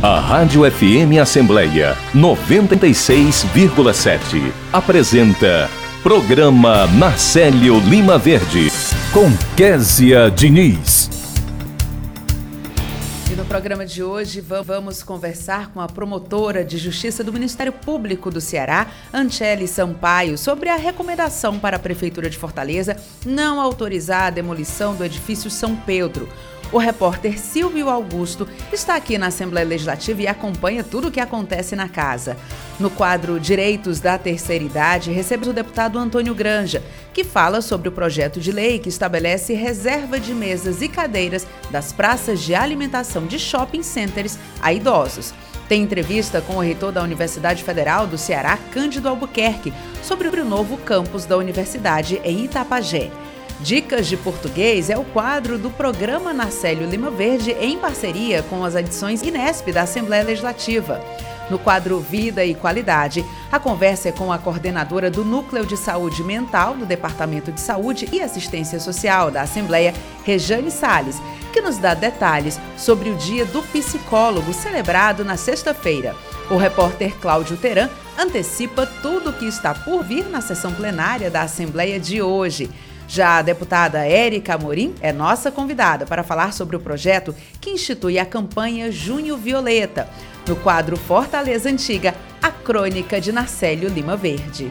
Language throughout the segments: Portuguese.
A Rádio FM Assembleia 96,7 apresenta Programa Marcelo Lima Verde com Késia Diniz. E no programa de hoje vamos conversar com a promotora de Justiça do Ministério Público do Ceará, Anchele Sampaio, sobre a recomendação para a Prefeitura de Fortaleza não autorizar a demolição do edifício São Pedro. O repórter Silvio Augusto está aqui na Assembleia Legislativa e acompanha tudo o que acontece na casa. No quadro Direitos da Terceira Idade, recebemos o deputado Antônio Granja, que fala sobre o projeto de lei que estabelece reserva de mesas e cadeiras das praças de alimentação de shopping centers a idosos. Tem entrevista com o reitor da Universidade Federal do Ceará, Cândido Albuquerque, sobre o novo campus da universidade em Itapajé. Dicas de Português é o quadro do programa Narcélio Lima Verde em parceria com as edições Inesp da Assembleia Legislativa. No quadro Vida e Qualidade, a conversa é com a coordenadora do Núcleo de Saúde Mental do Departamento de Saúde e Assistência Social da Assembleia, Rejane Sales, que nos dá detalhes sobre o Dia do Psicólogo celebrado na sexta-feira. O repórter Cláudio Teran antecipa tudo o que está por vir na sessão plenária da Assembleia de hoje. Já a deputada Érica Amorim é nossa convidada para falar sobre o projeto que institui a campanha Junho Violeta, no quadro Fortaleza Antiga, a crônica de Narcélio Lima Verde.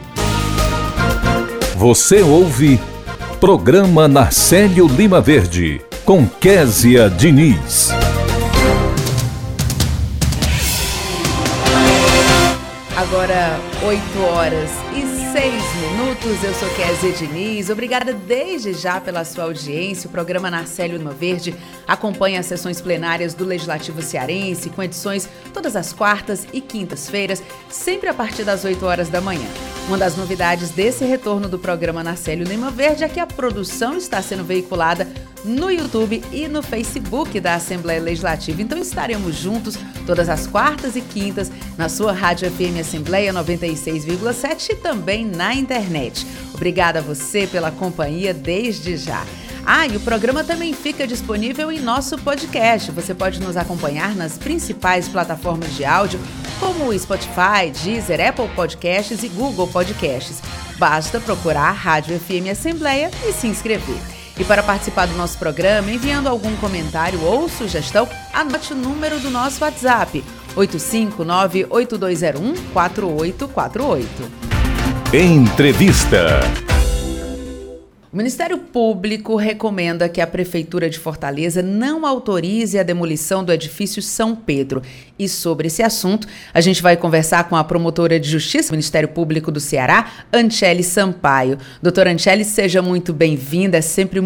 Você ouve Programa Narcélio Lima Verde, com Késia Diniz. Agora, 8 horas e 6 minutos. Eu sou Kézia Diniz. Obrigada desde já pela sua audiência. O programa Narcélio Lima Verde acompanha as sessões plenárias do Legislativo Cearense, com edições todas as quartas e quintas-feiras, sempre a partir das 8 horas da manhã. Uma das novidades desse retorno do programa Narcélio Lima Verde é que a produção está sendo veiculada no YouTube e no Facebook da Assembleia Legislativa. Então estaremos juntos todas as quartas e quintas na sua Rádio FM Assembleia 96,7 e também na internet. Obrigada a você pela companhia desde já. Ah, e o programa também fica disponível em nosso podcast. Você pode nos acompanhar nas principais plataformas de áudio, como o Spotify, Deezer, Apple Podcasts e Google Podcasts. Basta procurar Rádio FM Assembleia e se inscrever. E para participar do nosso programa, enviando algum comentário ou sugestão, anote o número do nosso WhatsApp: 859-8201-4848. Entrevista. O Ministério Público recomenda que a Prefeitura de Fortaleza não autorize a demolição do edifício São Pedro. E sobre esse assunto, a gente vai conversar com a promotora de Justiça do Ministério Público do Ceará, Anchele Sampaio. Doutora Anchele, seja muito bem-vinda. É sempre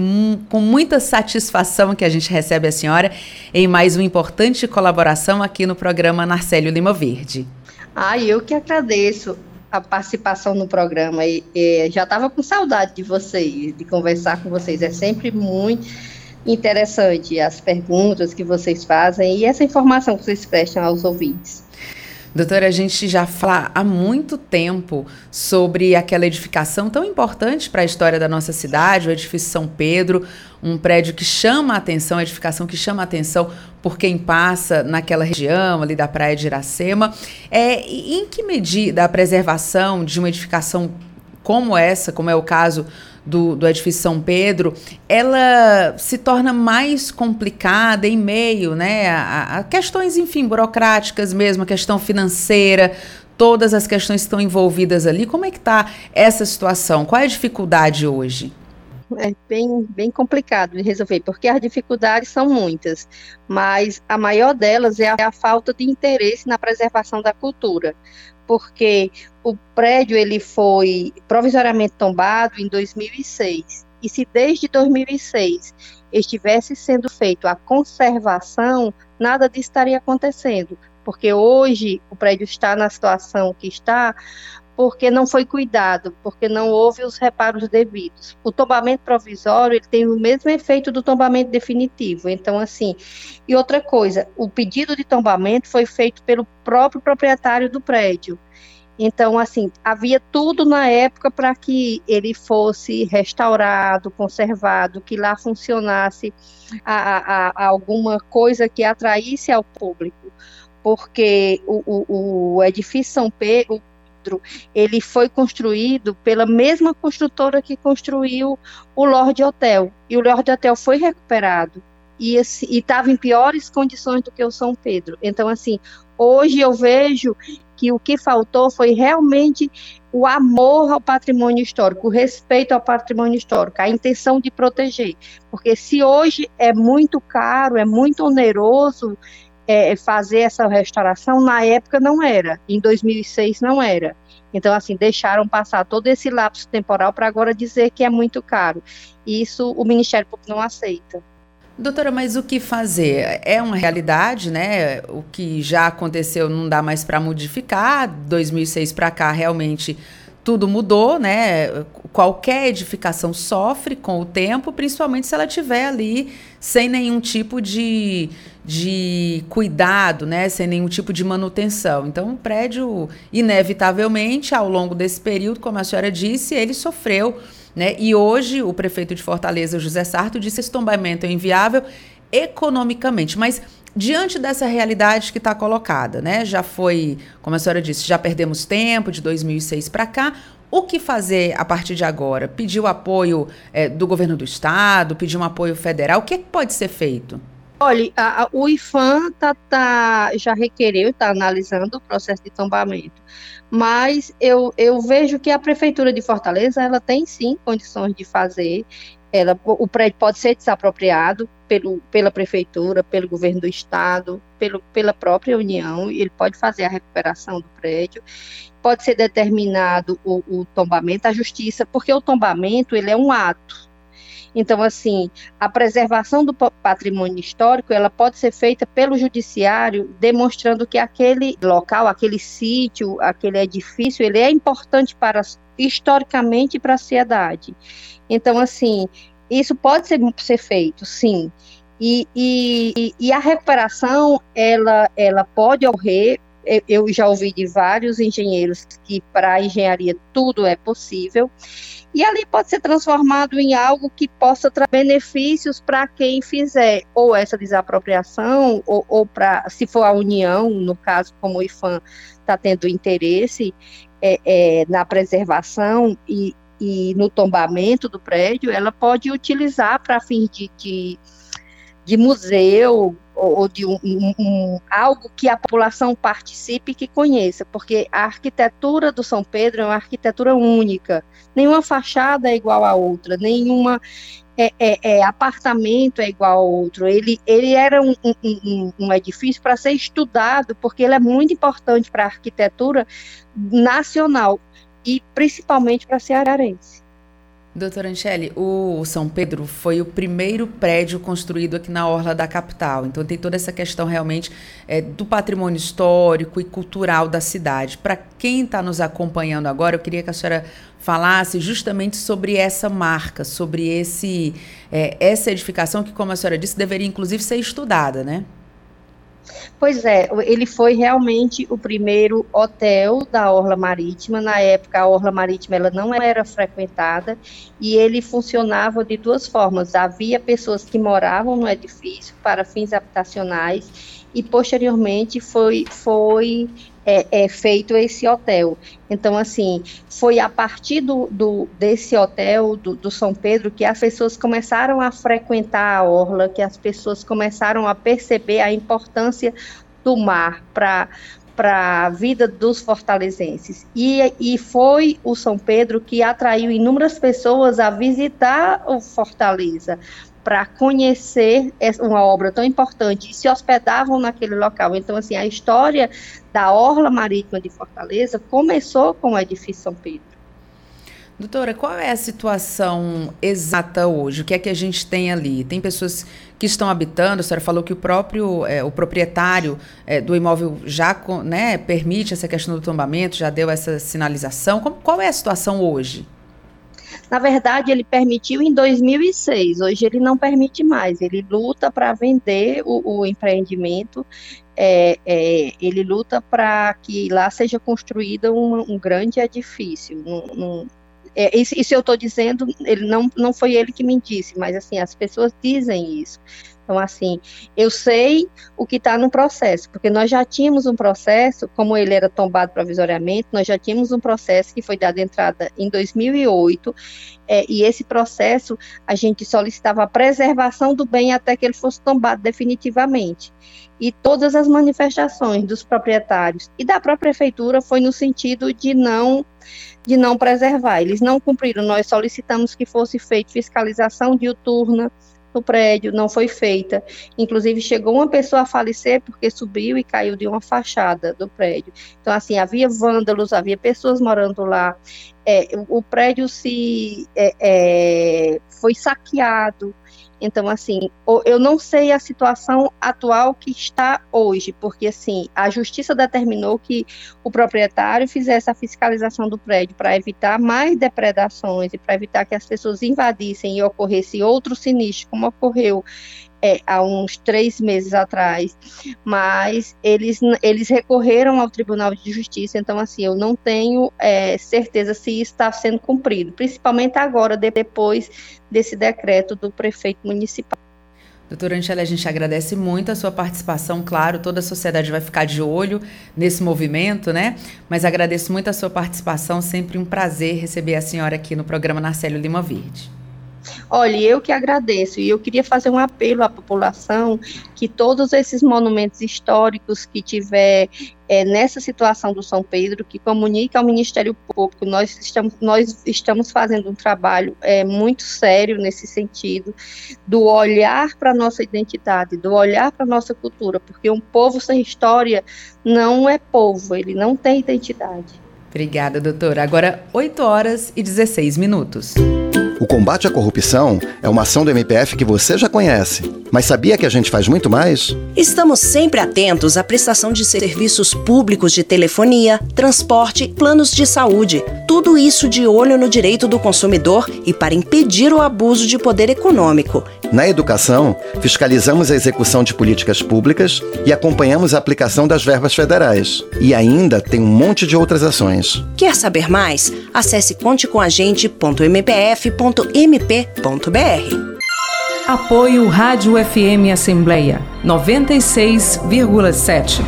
com muita satisfação que a gente recebe a senhora em mais uma importante colaboração aqui no programa Narcélio Lima Verde. Ah, eu que agradeço a participação no programa e, e já estava com saudade de vocês, de conversar com vocês. É sempre muito interessante as perguntas que vocês fazem e essa informação que vocês prestam aos ouvintes. Doutora, a gente já fala há muito tempo sobre aquela edificação tão importante para a história da nossa cidade, o edifício São Pedro, um prédio que chama a atenção, a edificação que chama a atenção por quem passa naquela região ali da Praia de Iracema. É, em que medida a preservação de uma edificação como essa, como é o caso do, do edifício São Pedro, ela se torna mais complicada em meio né, a, a questões, enfim, burocráticas mesmo, a questão financeira, todas as questões que estão envolvidas ali. Como é que está essa situação? Qual é a dificuldade hoje? É bem, bem complicado de resolver, porque as dificuldades são muitas, mas a maior delas é a, é a falta de interesse na preservação da cultura, porque o prédio ele foi provisoriamente tombado em 2006, e se desde 2006 estivesse sendo feito a conservação, nada disso estaria acontecendo, porque hoje o prédio está na situação que está porque não foi cuidado, porque não houve os reparos devidos. O tombamento provisório ele tem o mesmo efeito do tombamento definitivo. Então, assim, e outra coisa, o pedido de tombamento foi feito pelo próprio proprietário do prédio. Então, assim, havia tudo na época para que ele fosse restaurado, conservado, que lá funcionasse a, a, a alguma coisa que atraísse ao público porque o, o, o edifício São Pedro ele foi construído pela mesma construtora que construiu o Lorde Hotel. E o Lorde Hotel foi recuperado e estava em piores condições do que o São Pedro. Então, assim, hoje eu vejo que o que faltou foi realmente o amor ao patrimônio histórico, o respeito ao patrimônio histórico, a intenção de proteger. Porque se hoje é muito caro, é muito oneroso é, fazer essa restauração, na época não era, em 2006 não era. Então, assim, deixaram passar todo esse lapso temporal para agora dizer que é muito caro. Isso o Ministério Público não aceita. Doutora, mas o que fazer? É uma realidade, né? O que já aconteceu não dá mais para modificar. 2006 para cá, realmente tudo mudou, né? Qualquer edificação sofre com o tempo, principalmente se ela tiver ali sem nenhum tipo de, de cuidado, né? Sem nenhum tipo de manutenção. Então, o prédio, inevitavelmente, ao longo desse período, como a senhora disse, ele sofreu, né? E hoje o prefeito de Fortaleza, José Sarto, disse que esse tombamento é inviável economicamente. Mas diante dessa realidade que está colocada, né? Já foi, como a senhora disse, já perdemos tempo de 2006 para cá. O que fazer a partir de agora? Pedir o apoio é, do governo do estado, pedir um apoio federal? O que, é que pode ser feito? Olha, a, a, o IFAM tá, tá, já requereu, está analisando o processo de tombamento. Mas eu, eu vejo que a Prefeitura de Fortaleza ela tem sim condições de fazer ela, o prédio pode ser desapropriado pelo, pela prefeitura, pelo governo do estado, pelo, pela própria União, ele pode fazer a recuperação do prédio, pode ser determinado o, o tombamento, a justiça, porque o tombamento ele é um ato. Então, assim, a preservação do patrimônio histórico, ela pode ser feita pelo judiciário, demonstrando que aquele local, aquele sítio, aquele edifício, ele é importante para historicamente para a sociedade. Então, assim, isso pode ser, ser feito, sim. E, e, e a recuperação, ela, ela pode ocorrer, eu já ouvi de vários engenheiros que para a engenharia tudo é possível, e ali pode ser transformado em algo que possa trazer benefícios para quem fizer ou essa desapropriação, ou, ou para, se for a União, no caso, como o IFAM está tendo interesse é, é, na preservação e, e no tombamento do prédio, ela pode utilizar para fins de, de, de, museu ou de um, um, um, algo que a população participe e que conheça, porque a arquitetura do São Pedro é uma arquitetura única, nenhuma fachada é igual à outra, nenhuma é, é, é, apartamento é igual ao outro. Ele, ele era um, um, um edifício para ser estudado, porque ele é muito importante para a arquitetura nacional e principalmente para cearense. Doutora Anchele, o São Pedro foi o primeiro prédio construído aqui na orla da capital. Então tem toda essa questão realmente é, do patrimônio histórico e cultural da cidade. Para quem está nos acompanhando agora, eu queria que a senhora falasse justamente sobre essa marca, sobre esse é, essa edificação que, como a senhora disse, deveria inclusive ser estudada, né? Pois é, ele foi realmente o primeiro hotel da Orla Marítima. Na época, a Orla Marítima ela não era frequentada e ele funcionava de duas formas. Havia pessoas que moravam no edifício para fins habitacionais e posteriormente foi, foi é, é, feito esse hotel. Então, assim, foi a partir do, do desse hotel do, do, São Pedro que as pessoas começaram a frequentar a orla, que as pessoas começaram a perceber a importância do mar para para a vida dos fortalezenses. E, e foi o São Pedro que atraiu inúmeras pessoas a visitar o Fortaleza, para conhecer uma obra tão importante e se hospedavam naquele local. Então, assim, a história da Orla Marítima de Fortaleza começou com o edifício São Pedro. Doutora, qual é a situação exata hoje? O que é que a gente tem ali? Tem pessoas que estão habitando, a senhora falou que o próprio, é, o proprietário é, do imóvel já né, permite essa questão do tombamento, já deu essa sinalização. Como, qual é a situação hoje? Na verdade, ele permitiu em 2006, hoje ele não permite mais, ele luta para vender o, o empreendimento, é, é, ele luta para que lá seja construído um, um grande edifício. Um, um, é, isso, isso, eu estou dizendo, ele não, não foi ele que me disse, mas assim, as pessoas dizem isso. Então, assim, eu sei o que está no processo, porque nós já tínhamos um processo, como ele era tombado provisoriamente, nós já tínhamos um processo que foi dado entrada em 2008, é, e esse processo a gente solicitava a preservação do bem até que ele fosse tombado definitivamente. E todas as manifestações dos proprietários e da própria prefeitura foi no sentido de não de não preservar. Eles não cumpriram. Nós solicitamos que fosse feita fiscalização diuturna, no prédio, não foi feita. Inclusive, chegou uma pessoa a falecer porque subiu e caiu de uma fachada do prédio. Então, assim, havia vândalos, havia pessoas morando lá. É, o, prédio se é, é, foi saqueado. Então, assim, eu não sei a situação atual que está hoje, porque, assim, a justiça determinou que o proprietário fizesse a fiscalização do prédio para evitar mais depredações e para evitar que as pessoas invadissem e ocorresse outro sinistro, como ocorreu é, há uns três meses atrás, mas eles, eles recorreram ao Tribunal de Justiça, então, assim, eu não tenho é, certeza se está sendo cumprido, principalmente agora, depois desse decreto do prefeito municipal. Doutora Angela, a gente agradece muito a sua participação. Claro, toda a sociedade vai ficar de olho nesse movimento, né? Mas agradeço muito a sua participação. Sempre um prazer receber a senhora aqui no programa Narcélio Lima Verde. Olha, eu que agradeço e eu queria fazer um apelo à população que todos esses monumentos históricos que tiver é, nessa situação do São Pedro, que comunique ao Ministério Público, nós estamos, nós estamos fazendo um trabalho é, muito sério nesse sentido, do olhar para a nossa identidade, do olhar para a nossa cultura, porque um povo sem história não é povo, ele não tem identidade. Obrigada, doutora. Agora, 8 horas e 16 minutos. O combate à corrupção é uma ação do MPF que você já conhece. Mas sabia que a gente faz muito mais? Estamos sempre atentos à prestação de serviços públicos de telefonia, transporte, planos de saúde. Tudo isso de olho no direito do consumidor e para impedir o abuso de poder econômico. Na educação, fiscalizamos a execução de políticas públicas e acompanhamos a aplicação das verbas federais. E ainda tem um monte de outras ações. Quer saber mais? Acesse contecomagente.mpf.com www.mp.br. Apoio Rádio FM Assembleia 96,7.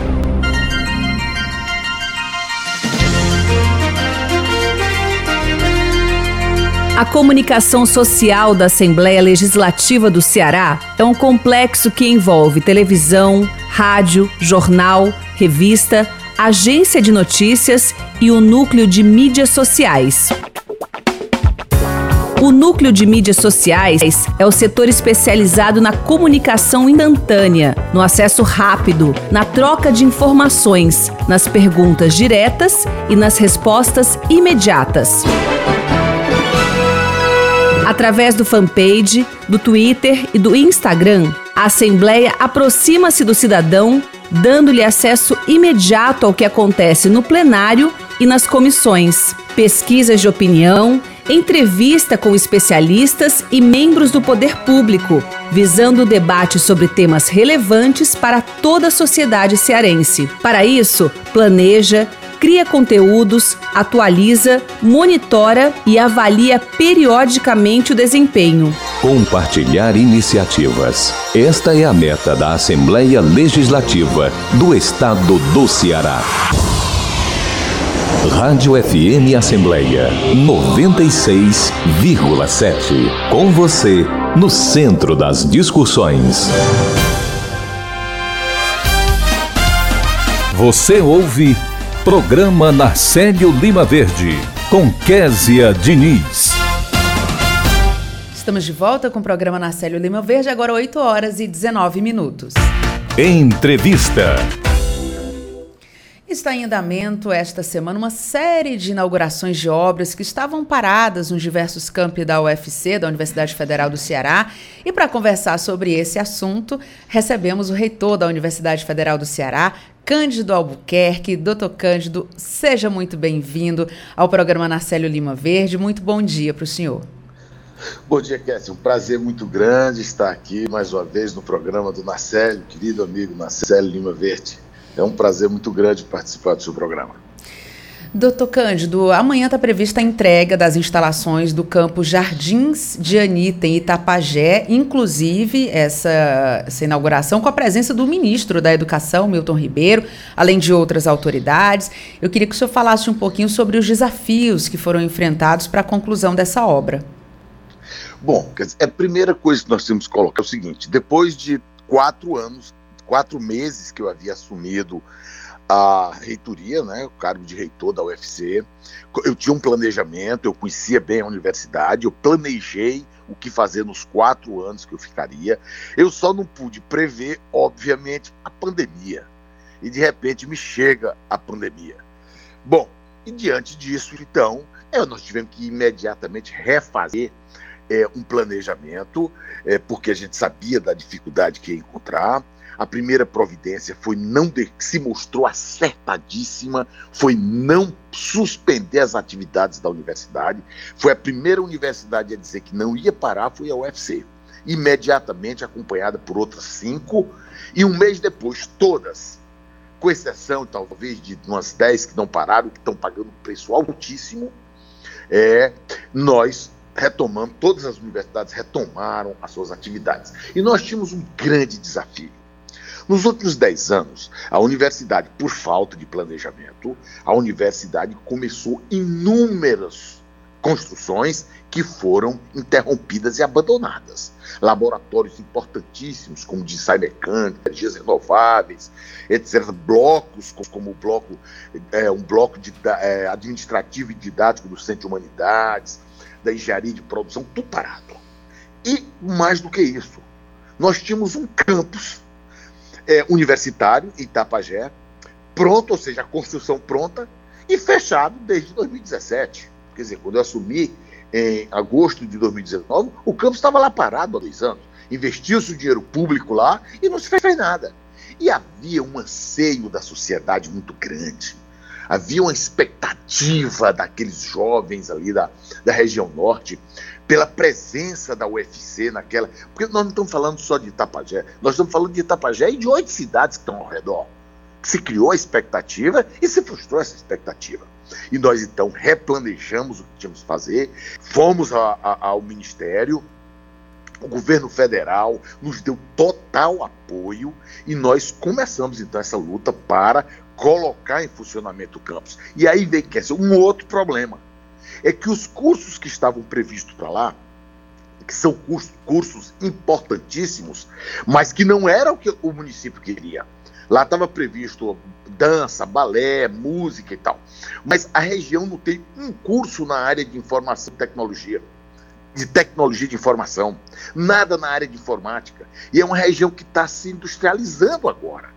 A comunicação social da Assembleia Legislativa do Ceará é um complexo que envolve televisão, rádio, jornal, revista, agência de notícias e o núcleo de mídias sociais. O núcleo de mídias sociais é o setor especializado na comunicação instantânea, no acesso rápido, na troca de informações, nas perguntas diretas e nas respostas imediatas. Através do fanpage, do Twitter e do Instagram, a Assembleia aproxima-se do cidadão, dando-lhe acesso imediato ao que acontece no plenário e nas comissões, pesquisas de opinião, entrevista com especialistas e membros do poder público, visando o debate sobre temas relevantes para toda a sociedade cearense. Para isso, planeja, cria conteúdos, atualiza, monitora e avalia periodicamente o desempenho. Compartilhar iniciativas. Esta é a meta da Assembleia Legislativa do Estado do Ceará. Rádio FM Assembleia 96,7. Com você, no centro das discussões. Você ouve Programa Narcélio Lima Verde, com Késia Diniz. Estamos de volta com o programa Narcélio Lima Verde, agora 8 horas e 19 minutos. Entrevista. Está em andamento esta semana uma série de inaugurações de obras que estavam paradas nos diversos campi da UFC, da Universidade Federal do Ceará. E para conversar sobre esse assunto, recebemos o reitor da Universidade Federal do Ceará, Cândido Albuquerque. Doutor Cândido, seja muito bem-vindo ao programa Narcélio Lima Verde. Muito bom dia para o senhor. Bom dia, Késsio. Um prazer muito grande estar aqui mais uma vez no programa do Narcélio, querido amigo Narcélio Lima Verde. É um prazer muito grande participar do seu programa. Doutor Cândido, amanhã está prevista a entrega das instalações do campo Jardins de Anitta, em Itapajé, inclusive essa, essa inauguração com a presença do ministro da Educação, Milton Ribeiro, além de outras autoridades. Eu queria que o senhor falasse um pouquinho sobre os desafios que foram enfrentados para a conclusão dessa obra. Bom, a primeira coisa que nós temos que colocar é o seguinte: depois de quatro anos, quatro meses que eu havia assumido a reitoria, né, o cargo de reitor da UFC. Eu tinha um planejamento, eu conhecia bem a universidade, eu planejei o que fazer nos quatro anos que eu ficaria. Eu só não pude prever, obviamente, a pandemia. E de repente me chega a pandemia. Bom, e diante disso, então, é, nós tivemos que imediatamente refazer é, um planejamento, é, porque a gente sabia da dificuldade que ia encontrar. A primeira providência foi não de, se mostrou acertadíssima, foi não suspender as atividades da universidade. Foi a primeira universidade a dizer que não ia parar, foi a UFC. Imediatamente acompanhada por outras cinco, e um mês depois, todas, com exceção talvez de umas dez que não pararam, que estão pagando um preço altíssimo, é, nós retomamos, todas as universidades retomaram as suas atividades. E nós tínhamos um grande desafio nos últimos 10 anos, a universidade, por falta de planejamento, a universidade começou inúmeras construções que foram interrompidas e abandonadas. Laboratórios importantíssimos, como de ensaio mecânica, energias renováveis, etc. Blocos, como o bloco, é, um bloco de, é, administrativo e didático do Centro de Humanidades, da engenharia de produção, tudo parado. E mais do que isso, nós tínhamos um campus é, universitário, Itapajé, pronto, ou seja, a construção pronta, e fechado desde 2017. Quer dizer, quando eu assumi em agosto de 2019, o campus estava lá parado há dois anos. Investiu-se o dinheiro público lá e não se fez nada. E havia um anseio da sociedade muito grande. Havia uma expectativa daqueles jovens ali da, da região norte pela presença da UFC naquela. Porque nós não estamos falando só de Itapajé, nós estamos falando de Itapajé e de oito cidades que estão ao redor. Se criou a expectativa e se frustrou essa expectativa. E nós então replanejamos o que tínhamos que fazer, fomos a, a, ao Ministério, o governo federal nos deu total apoio e nós começamos então essa luta para colocar em funcionamento o campus. E aí vem que um outro problema é que os cursos que estavam previstos para lá, que são cursos, cursos importantíssimos, mas que não era o que o município queria. Lá estava previsto dança, balé, música e tal. Mas a região não tem um curso na área de informação e tecnologia. De tecnologia de informação. Nada na área de informática. E é uma região que está se industrializando agora.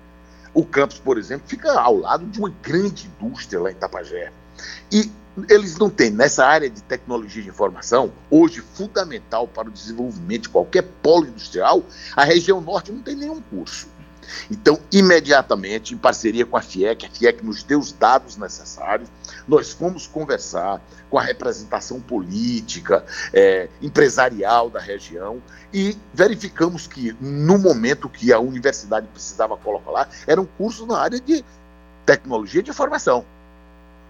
O campus, por exemplo, fica ao lado de uma grande indústria lá em Tapajé. E eles não têm nessa área de tecnologia de informação, hoje fundamental para o desenvolvimento de qualquer polo industrial, a região norte não tem nenhum curso. Então, imediatamente, em parceria com a FIEC, a FIEC nos deu os dados necessários, nós fomos conversar com a representação política, é, empresarial da região e verificamos que, no momento que a universidade precisava colocar lá, era um curso na área de tecnologia de informação.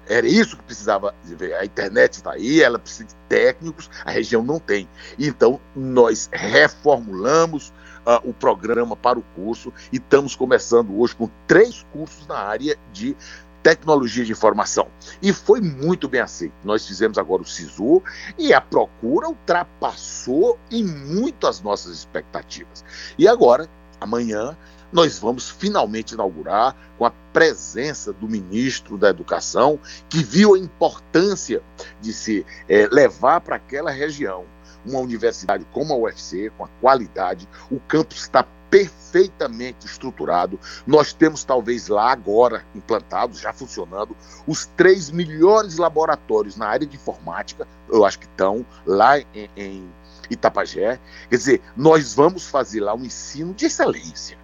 Era isso que precisava ver. A internet está aí, ela precisa de técnicos, a região não tem. Então, nós reformulamos uh, o programa para o curso e estamos começando hoje com três cursos na área de tecnologia de informação. E foi muito bem aceito. Nós fizemos agora o SISU e a procura ultrapassou em muito as nossas expectativas. E agora, amanhã, nós vamos finalmente inaugurar com a presença do ministro da Educação, que viu a importância de se é, levar para aquela região uma universidade como a UFC, com a qualidade, o campus está perfeitamente estruturado. Nós temos, talvez lá agora, implantados, já funcionando, os três melhores laboratórios na área de informática, eu acho que estão lá em, em Itapajé. Quer dizer, nós vamos fazer lá um ensino de excelência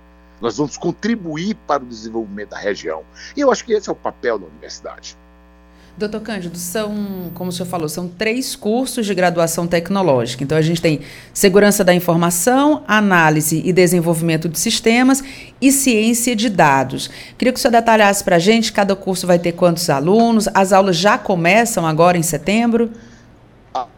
nós vamos contribuir para o desenvolvimento da região. E eu acho que esse é o papel da universidade. Doutor Cândido, são, como o senhor falou, são três cursos de graduação tecnológica. Então, a gente tem segurança da informação, análise e desenvolvimento de sistemas e ciência de dados. Queria que o senhor detalhasse para a gente, cada curso vai ter quantos alunos, as aulas já começam agora em setembro?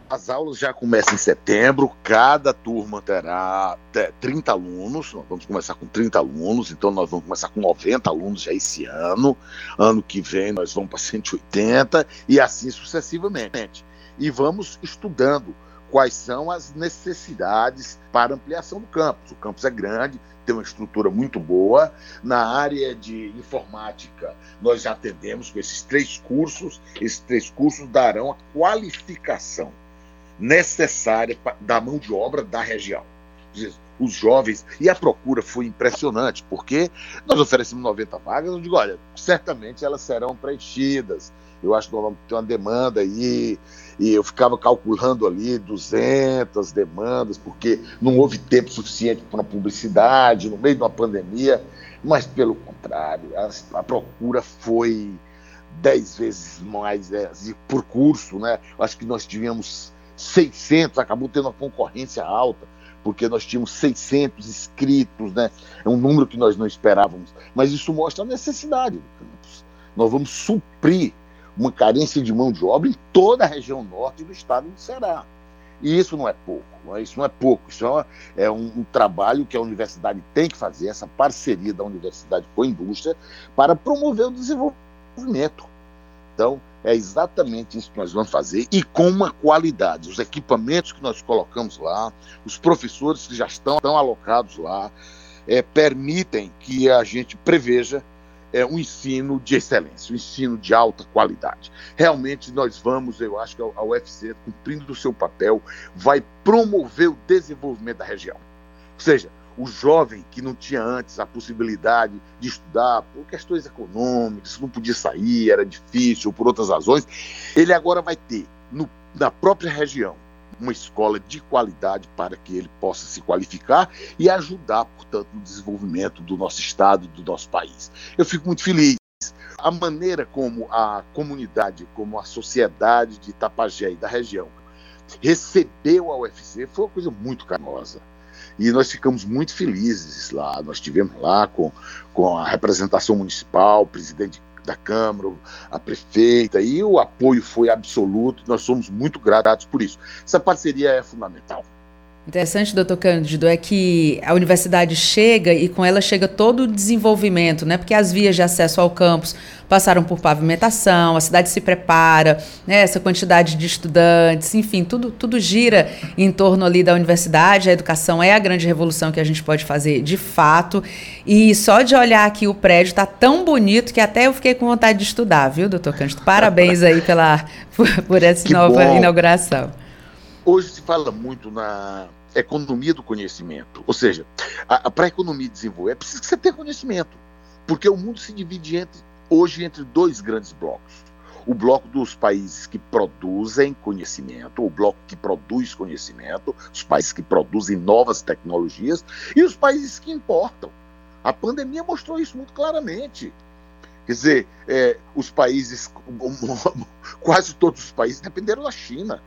As aulas já começam em setembro, cada turma terá 30 alunos, nós vamos começar com 30 alunos, então nós vamos começar com 90 alunos já esse ano, ano que vem nós vamos para 180 e assim sucessivamente. E vamos estudando quais são as necessidades para ampliação do campus. O campus é grande, tem uma estrutura muito boa. Na área de informática, nós já atendemos com esses três cursos, esses três cursos darão a qualificação necessária da mão de obra da região. Os jovens, e a procura foi impressionante, porque nós oferecemos 90 vagas, eu digo, olha, certamente elas serão preenchidas. Eu acho que nós vamos ter uma demanda aí, e eu ficava calculando ali 200 demandas, porque não houve tempo suficiente para publicidade, no meio de uma pandemia, mas pelo contrário, a, a procura foi dez vezes mais é, por curso, né? Acho que nós tivemos 600, acabou tendo uma concorrência alta, porque nós tínhamos 600 inscritos, né? É um número que nós não esperávamos. Mas isso mostra a necessidade do campus. Nós vamos suprir uma carência de mão de obra em toda a região norte do estado do Ceará. E isso não é pouco, é? isso não é pouco, isso é, é um, um, trabalho que a universidade tem que fazer, essa parceria da universidade com a indústria, para promover o desenvolvimento. Então, é exatamente isso que nós vamos fazer e com uma qualidade. Os equipamentos que nós colocamos lá, os professores que já estão, estão alocados lá, é, permitem que a gente preveja é, um ensino de excelência, um ensino de alta qualidade. Realmente nós vamos, eu acho que a UFC, cumprindo o seu papel, vai promover o desenvolvimento da região. Ou seja, o jovem que não tinha antes a possibilidade de estudar por questões econômicas, não podia sair, era difícil, por outras razões, ele agora vai ter no, na própria região uma escola de qualidade para que ele possa se qualificar e ajudar, portanto, no desenvolvimento do nosso estado, do nosso país. Eu fico muito feliz. A maneira como a comunidade, como a sociedade de Itapajé e da região recebeu a UFC foi uma coisa muito carinhosa e nós ficamos muito felizes lá. Nós tivemos lá com, com a representação municipal, o presidente da Câmara, a prefeita, e o apoio foi absoluto. Nós somos muito gratos por isso. Essa parceria é fundamental. Interessante, doutor Cândido, é que a universidade chega e com ela chega todo o desenvolvimento, né? Porque as vias de acesso ao campus passaram por pavimentação, a cidade se prepara, né? essa quantidade de estudantes, enfim, tudo, tudo gira em torno ali da universidade. A educação é a grande revolução que a gente pode fazer de fato. E só de olhar aqui o prédio está tão bonito que até eu fiquei com vontade de estudar, viu, doutor Cândido? Parabéns aí pela, por, por essa que nova bom. inauguração. Hoje se fala muito na economia do conhecimento. Ou seja, para a economia desenvolver, é preciso que você tenha conhecimento. Porque o mundo se divide entre, hoje entre dois grandes blocos. O bloco dos países que produzem conhecimento, o bloco que produz conhecimento, os países que produzem novas tecnologias e os países que importam. A pandemia mostrou isso muito claramente. Quer dizer, é, os países, quase todos os países dependeram da China.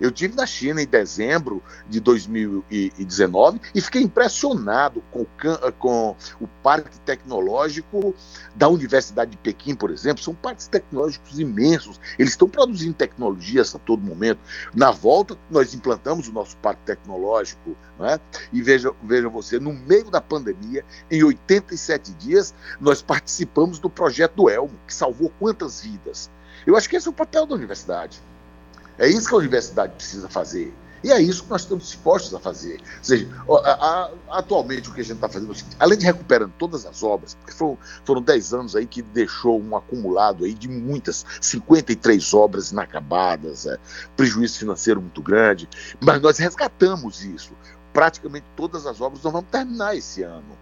Eu tive na China em dezembro de 2019 e fiquei impressionado com, com, o parque tecnológico da Universidade de Pequim, por exemplo. São parques tecnológicos imensos. Eles estão produzindo tecnologias a todo momento. Na volta, nós implantamos o nosso parque tecnológico. Né? E veja, veja você, no meio da pandemia, em 87 dias, nós participamos do projeto do Elmo, que salvou quantas vidas? Eu acho que esse é o papel da universidade. É isso que a universidade precisa fazer. E é isso que nós estamos dispostos a fazer. Ou seja, a, a, atualmente o que a gente está fazendo, é além de recuperando todas as obras, porque foram, foram 10 anos aí que deixou um acumulado aí de muitas, 53 obras inacabadas, é, prejuízo financeiro muito grande, mas nós resgatamos isso. Praticamente todas as obras nós vamos terminar esse ano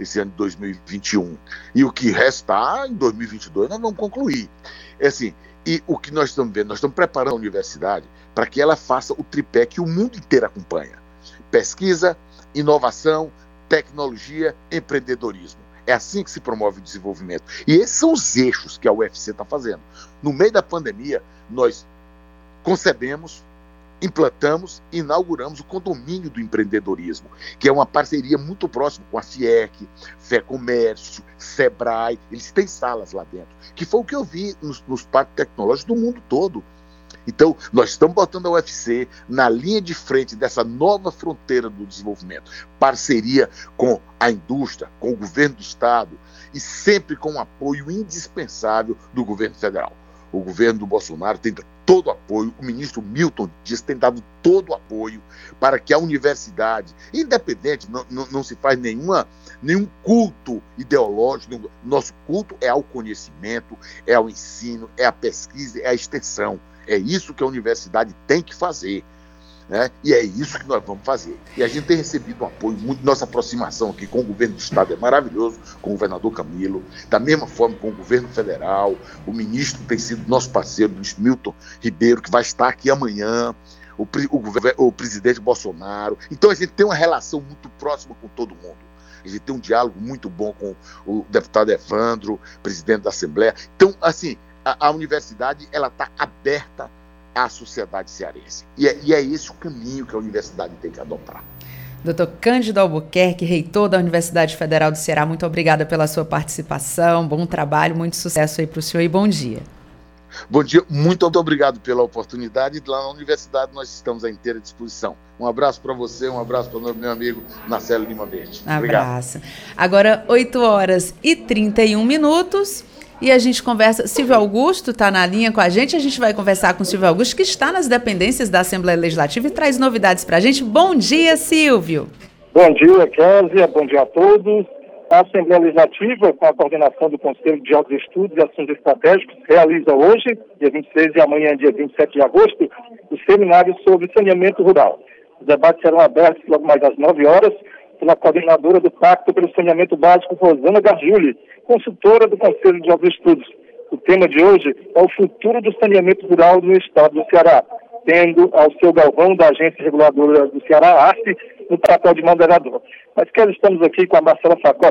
esse ano de 2021. E o que restar em 2022 nós vamos concluir. É assim, e o que nós estamos vendo, nós estamos preparando a universidade para que ela faça o tripé que o mundo inteiro acompanha: pesquisa, inovação, tecnologia, empreendedorismo. É assim que se promove o desenvolvimento. E esses são os eixos que a UFC está fazendo. No meio da pandemia, nós concebemos, implantamos e inauguramos o condomínio do empreendedorismo, que é uma parceria muito próxima com a FIEC, Fé Comércio, Sebrae, eles têm salas lá dentro, que foi o que eu vi nos, nos parques tecnológicos do mundo todo. Então, nós estamos botando a UFC na linha de frente dessa nova fronteira do desenvolvimento, parceria com a indústria, com o governo do Estado e sempre com o apoio indispensável do governo federal. O governo do Bolsonaro tem todo o apoio, o ministro Milton Dias tem dado todo o apoio para que a universidade, independente, não, não, não se faz nenhuma, nenhum culto ideológico, nosso culto é ao conhecimento, é ao ensino, é à pesquisa, é à extensão. É isso que a universidade tem que fazer. Né? E é isso que nós vamos fazer. E a gente tem recebido um apoio muito. Nossa aproximação aqui com o governo do Estado é maravilhoso, com o governador Camilo, da mesma forma com o governo federal. O ministro tem sido nosso parceiro, ministro Milton Ribeiro, que vai estar aqui amanhã. O, o, o presidente Bolsonaro. Então a gente tem uma relação muito próxima com todo mundo. A gente tem um diálogo muito bom com o deputado Evandro, presidente da Assembleia. Então, assim, a, a universidade ela está aberta à sociedade cearense. E é, e é esse o caminho que a universidade tem que adotar. Doutor Cândido Albuquerque, reitor da Universidade Federal do Ceará, muito obrigada pela sua participação, bom trabalho, muito sucesso aí para o senhor e bom dia. Bom dia, muito obrigado pela oportunidade. Lá na universidade nós estamos à inteira disposição. Um abraço para você, um abraço para o meu amigo Marcelo Lima Verde. Abraço. Agora, 8 horas e 31 minutos e a gente conversa. Silvio Augusto está na linha com a gente. A gente vai conversar com o Silvio Augusto, que está nas dependências da Assembleia Legislativa e traz novidades para a gente. Bom dia, Silvio. Bom dia, Kézia. Bom dia a todos. A Assembleia Legislativa, com a coordenação do Conselho de Altos Estudos e Assuntos Estratégicos, realiza hoje, dia 26 e amanhã, dia 27 de agosto, o seminário sobre saneamento rural. Os debates serão abertos logo mais às 9 horas pela coordenadora do Pacto pelo Saneamento Básico, Rosana Gargiuli, consultora do Conselho de Altos Estudos. O tema de hoje é o futuro do saneamento rural no estado do Ceará, tendo ao seu galvão da Agência Reguladora do Ceará, ARCE, no papel de moderador. Mas que estamos aqui com a Marcela Facó,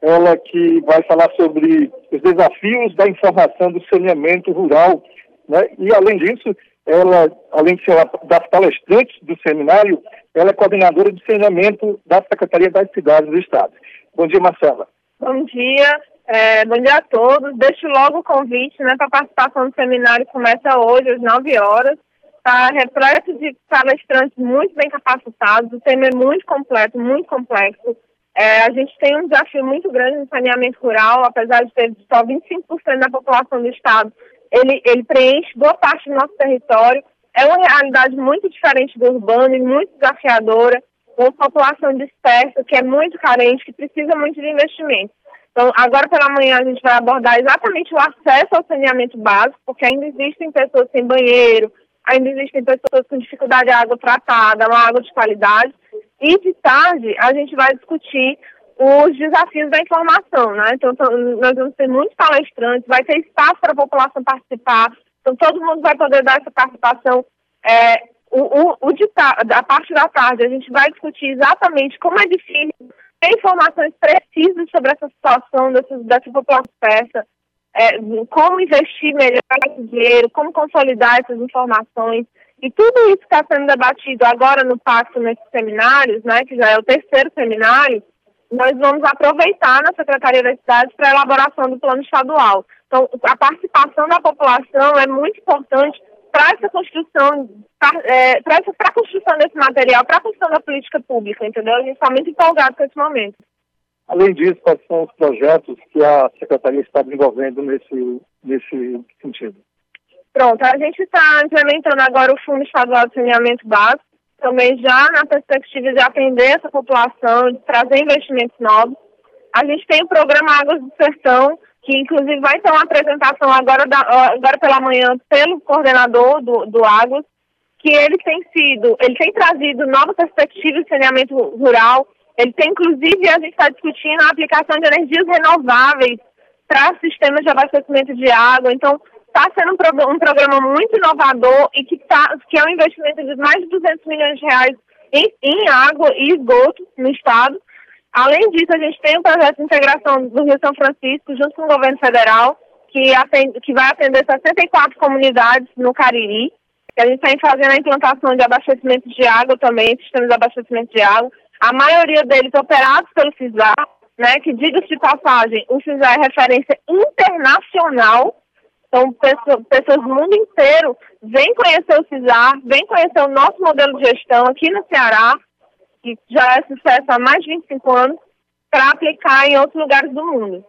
ela que vai falar sobre os desafios da informação do saneamento rural, né? e além disso, ela, além de ser das palestrantes do seminário, ela é coordenadora de saneamento da Secretaria das Cidades do Estado. Bom dia, Marcela. Bom dia, é, bom dia a todos. Deixo logo o convite né, para a participação do seminário, começa hoje às 9 horas. Está repleto de palestrantes muito bem capacitados, o tema é muito completo, muito complexo. É, a gente tem um desafio muito grande no saneamento rural, apesar de ter só 25% da população do estado, ele, ele preenche boa parte do nosso território. É uma realidade muito diferente do urbano e muito desafiadora uma população dispersa, que é muito carente, que precisa muito de investimento. Então, agora pela manhã a gente vai abordar exatamente o acesso ao saneamento básico, porque ainda existem pessoas sem banheiro, ainda existem pessoas com dificuldade de água tratada, uma água de qualidade. E de tarde a gente vai discutir os desafios da informação, né? Então, nós vamos ter muitos palestrantes, vai ter espaço para a população participar, então todo mundo vai poder dar essa participação é, o, o, o de a parte da tarde a gente vai discutir exatamente como é difícil ter informações precisas sobre essa situação dessa, dessa população dispersa, é, como investir melhor esse dinheiro, como consolidar essas informações. E tudo isso está sendo debatido agora no Pacto, nesses seminários, né, que já é o terceiro seminário, nós vamos aproveitar na Secretaria das Cidades para a elaboração do plano estadual. Então, a participação da população é muito importante para essa construção, para é, a construção desse material, para a construção da política pública, entendeu? A gente está muito empolgado com esse momento. Além disso, quais são os projetos que a Secretaria está desenvolvendo nesse, nesse sentido? Pronto, a gente está implementando agora o Fundo Estadual de Saneamento Básico, também já na perspectiva de atender essa população, de trazer investimentos novos. A gente tem o programa Águas do Sertão, que inclusive vai ter uma apresentação agora, da, agora pela manhã pelo coordenador do, do Águas, que ele tem sido, ele tem trazido novas perspectivas de saneamento rural, ele tem inclusive, a gente está discutindo a aplicação de energias renováveis para sistemas de abastecimento de água, então está sendo um, um, programa muito inovador e que, tá, que é um investimento de mais de 200 milhões de reais em, em água e esgoto no estado, Além disso, a gente tem um projeto de integração do Rio São Francisco junto com o governo federal, que, atende, que vai atender 64 comunidades no Cariri. Que a gente está fazendo a implantação de abastecimento de água também, sistemas de abastecimento de água. A maioria deles operados pelo CISAR, né, que diga-se de passagem, o CISAR é referência internacional. Então, pessoas, do mundo inteiro vêm conhecer o CISAR, vêm conhecer o nosso modelo de gestão aqui no Ceará, que já é sucesso há mais de 25 anos, para aplicar em outros lugares do mundo.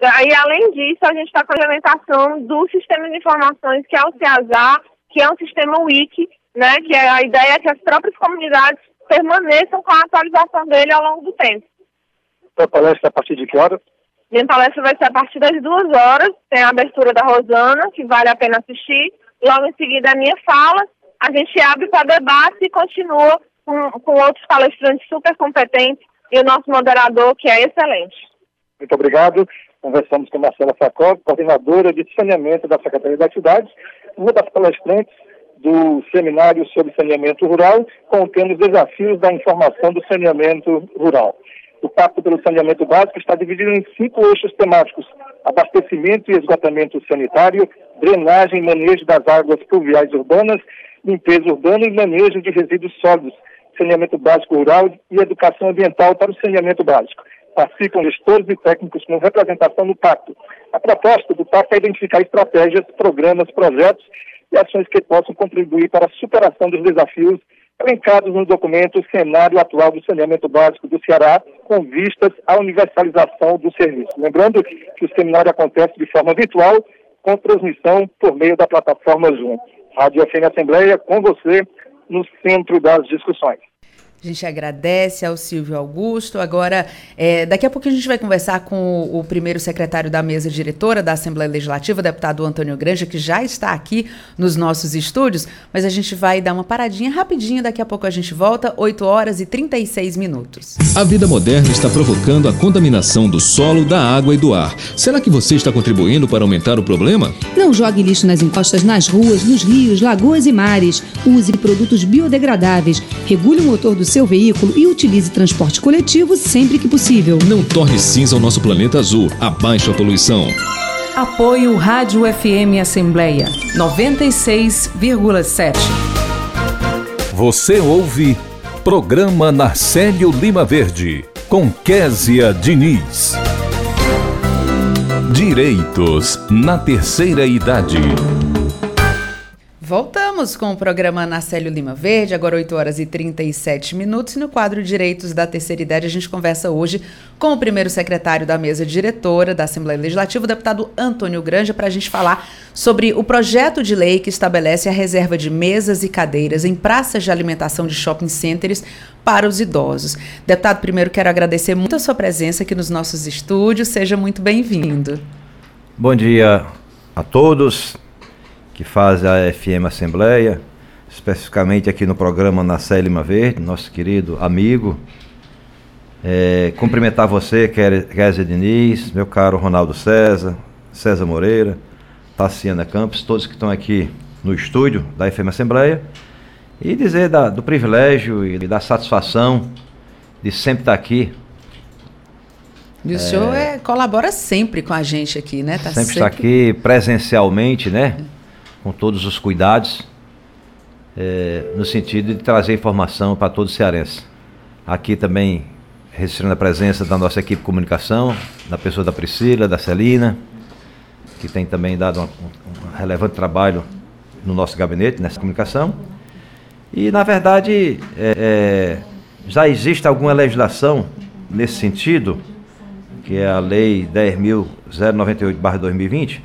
E, além disso, a gente está com a implementação do sistema de informações, que é o CIASAR, que é um sistema wiki, né, que é a ideia é que as próprias comunidades permaneçam com a atualização dele ao longo do tempo. A palestra a partir de que horas? Minha palestra vai ser a partir das duas horas, tem a abertura da Rosana, que vale a pena assistir, logo em seguida a minha fala, a gente abre para debate e continua com, com outros palestrantes super competentes e o nosso moderador, que é excelente. Muito obrigado. Conversamos com Marcela Facó, coordenadora de saneamento da Secretaria da Cidade, uma das palestrantes do seminário sobre saneamento rural, contendo os desafios da informação do saneamento rural. O Pacto pelo Saneamento Básico está dividido em cinco eixos temáticos: abastecimento e esgotamento sanitário, drenagem e manejo das águas pluviais urbanas, limpeza urbana e manejo de resíduos sólidos, saneamento básico rural e educação ambiental para o saneamento básico. Participam gestores e técnicos com representação no pacto. A proposta do pacto é identificar estratégias, programas, projetos e ações que possam contribuir para a superação dos desafios elencados no documento Cenário Atual do Saneamento Básico do Ceará, com vistas à universalização do serviço. Lembrando que o seminário acontece de forma virtual, com transmissão por meio da plataforma Zoom. Rádio FM Assembleia, com você, no centro das discussões. A gente agradece ao Silvio Augusto. Agora, é, daqui a pouco a gente vai conversar com o, o, primeiro secretário da mesa diretora da Assembleia Legislativa, o deputado Antônio Granja, que já está aqui nos nossos estúdios, mas a gente vai dar uma paradinha rapidinho, daqui a pouco a gente volta, 8 horas e 36 minutos. A vida moderna está provocando a contaminação do solo, da água e do ar. Será que você está contribuindo para aumentar o problema? Não jogue lixo nas encostas, nas ruas, nos rios, lagoas e mares. Use produtos biodegradáveis. Regule o motor do seu veículo e utilize transporte coletivo sempre que possível. Não torne cinza o nosso planeta azul. Abaixe a poluição. Apoio Rádio FM Assembleia 96,7. Você ouve Programa Narcélio Lima Verde com Késia Diniz. Direitos na terceira idade. Voltamos com o programa Nacélio Lima Verde, agora 8 horas e 37 minutos. E no quadro Direitos da Terceira Idade, a gente conversa hoje com o primeiro secretário da mesa diretora da Assembleia Legislativa, o deputado Antônio Granja, para a gente falar sobre o projeto de lei que estabelece a reserva de mesas e cadeiras em praças de alimentação de shopping centers para os idosos. Deputado, primeiro quero agradecer muito a sua presença aqui nos nossos estúdios. Seja muito bem-vindo. Bom dia a todos que faz a FM Assembleia, especificamente aqui no programa Na Lima Verde, nosso querido amigo. É, cumprimentar você, Kézia Diniz, meu caro Ronaldo César, César Moreira, Tassiana Campos, todos que estão aqui no estúdio da FM Assembleia, e dizer da, do privilégio e da satisfação de sempre estar aqui e o é, senhor é, colabora sempre com a gente aqui, né? Tá sempre, sempre está aqui presencialmente, né? Com todos os cuidados, é, no sentido de trazer informação para todo cearense. Aqui também registrando a presença da nossa equipe de comunicação, da pessoa da Priscila, da Celina, que tem também dado um, um relevante trabalho no nosso gabinete, nessa comunicação. E, na verdade, é, é, já existe alguma legislação nesse sentido, que é a Lei 10.098-2020,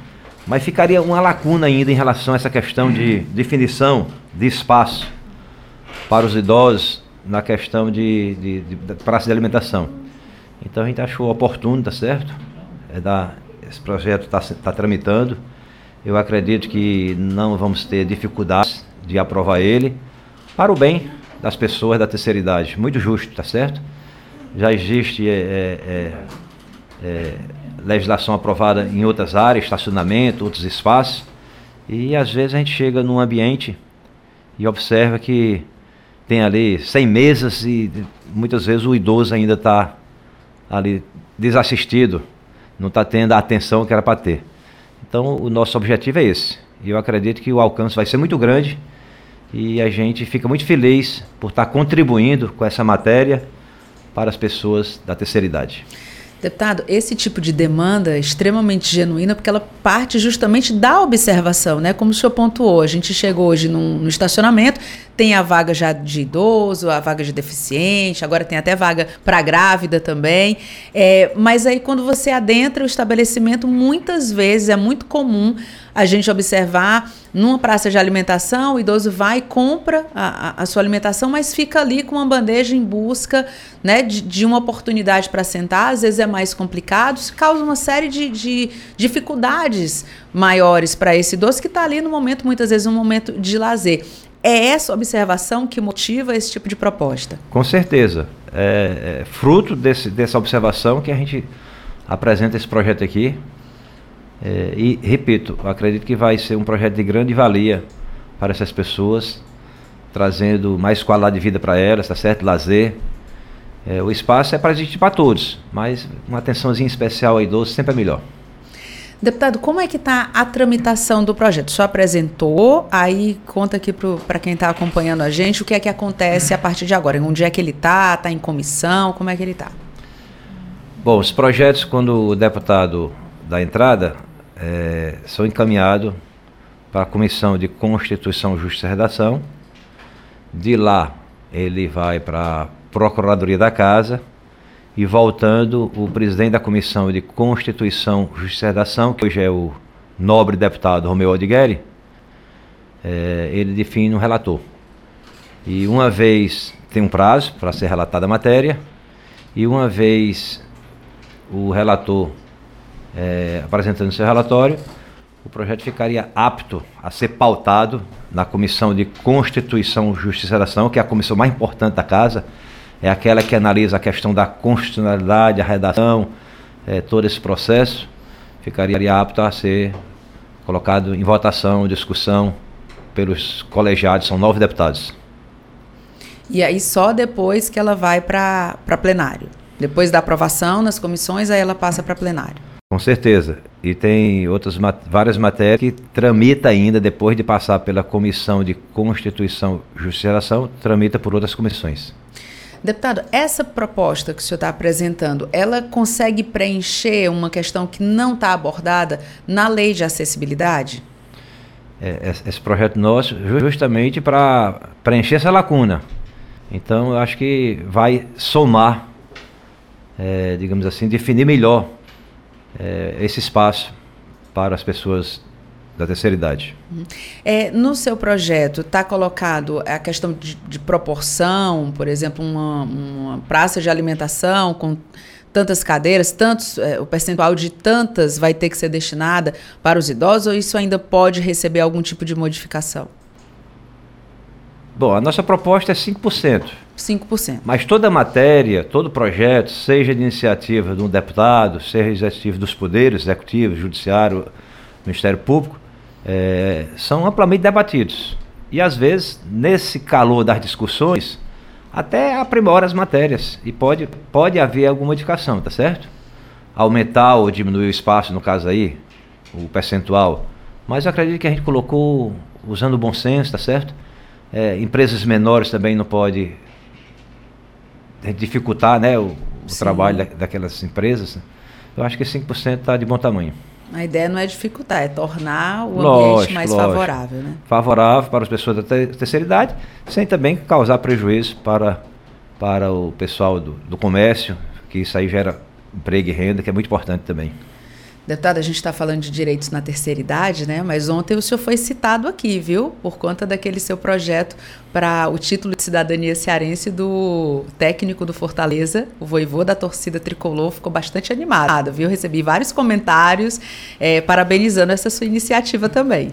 mas ficaria uma lacuna ainda em relação a essa questão de definição de espaço para os idosos na questão de, de, de, de praça de alimentação. Então a gente achou oportuno, tá certo? É dar, esse projeto está tá tramitando. Eu acredito que não vamos ter dificuldades de aprovar ele para o bem das pessoas da terceira idade. Muito justo, tá certo? Já existe é, é, é, é legislação aprovada em outras áreas, estacionamento, outros espaços, e às vezes a gente chega num ambiente e observa que tem ali 100 mesas e muitas vezes o idoso ainda está ali desassistido, não está tendo a atenção que era para ter. Então, o nosso objetivo é esse. E eu acredito que o alcance vai ser muito grande e a gente fica muito feliz por estar tá contribuindo com essa matéria para as pessoas da terceira idade. Deputado, esse tipo de demanda é extremamente genuína porque ela parte justamente da observação, né? Como o senhor pontuou, a gente chegou hoje num, no estacionamento, tem a vaga já de idoso, a vaga de deficiente, agora tem até vaga para grávida também. É, mas aí quando você adentra o estabelecimento, muitas vezes é muito comum a gente observar numa praça de alimentação, o idoso vai compra a, a, a sua alimentação, mas fica ali com uma bandeja em busca né, de, de uma oportunidade para sentar, às vezes é mais complicado, isso causa uma série de, de dificuldades maiores para esse idoso que está ali no momento, muitas vezes, um momento de lazer. É essa observação que motiva esse tipo de proposta? Com certeza. É, é fruto desse, dessa observação que a gente apresenta esse projeto aqui. É, e, repito, acredito que vai ser um projeto de grande valia para essas pessoas, trazendo mais qualidade de vida para elas, tá certo? Lazer. É, o espaço é para a gente para todos, mas uma atençãozinha especial ao idoso sempre é melhor. Deputado, como é que está a tramitação do projeto? Só apresentou, aí conta aqui para quem está acompanhando a gente o que é que acontece a partir de agora. Onde é que ele está? Está em comissão? Como é que ele está? Bom, os projetos, quando o deputado dá entrada, é, são encaminhados para a Comissão de Constituição, Justiça e Redação. De lá, ele vai para a Procuradoria da Casa e voltando, o presidente da Comissão de Constituição, Justiça e Redação, que hoje é o nobre deputado Romeu Odigueri, é, ele define um relator. E uma vez tem um prazo para ser relatada a matéria, e uma vez o relator é, apresentando seu relatório, o projeto ficaria apto a ser pautado na Comissão de Constituição, Justiça e Redação, que é a comissão mais importante da casa, é aquela que analisa a questão da constitucionalidade, a redação, é, todo esse processo, ficaria apto a ser colocado em votação, discussão pelos colegiados, são nove deputados. E aí só depois que ela vai para plenário. Depois da aprovação nas comissões, aí ela passa para plenário. Com certeza. E tem outras várias matérias que tramita ainda, depois de passar pela Comissão de Constituição e Justiça, tramita por outras comissões. Deputado, essa proposta que o senhor está apresentando, ela consegue preencher uma questão que não está abordada na lei de acessibilidade? É, esse projeto nosso justamente para preencher essa lacuna. Então, eu acho que vai somar, é, digamos assim, definir melhor é, esse espaço para as pessoas da terceira idade. Uhum. É, no seu projeto está colocado a questão de, de proporção, por exemplo, uma, uma, praça de alimentação com tantas cadeiras, tantos, é, o percentual de tantas vai ter que ser destinada para os idosos ou isso ainda pode receber algum tipo de modificação? Bom, a nossa proposta é 5%. 5%. Mas toda matéria, todo projeto, seja de iniciativa de um deputado, seja iniciativa dos poderes, executivo, judiciário, Ministério Público, é, são amplamente debatidos. E às vezes, nesse calor das discussões, até aprimora as matérias e pode, pode haver alguma modificação, tá certo? Aumentar ou diminuir o espaço, no caso aí, o percentual. Mas eu acredito que a gente colocou usando o bom senso, tá certo? É, empresas menores também não pode dificultar né, o, o trabalho da, daquelas empresas. Eu acho que 5% está de bom tamanho. A ideia não é dificultar, é tornar o lógico, ambiente mais lógico. favorável. Né? Favorável para as pessoas da terceira idade, sem também causar prejuízo para, para o pessoal do, do comércio, que isso aí gera emprego e renda, que é muito importante também. Deputada, a gente está falando de direitos na terceira idade, né? Mas ontem o senhor foi citado aqui, viu? Por conta daquele seu projeto para o título de cidadania cearense do técnico do Fortaleza, o voivô da torcida tricolor, ficou bastante animado, viu? Recebi vários comentários é, parabenizando essa sua iniciativa também.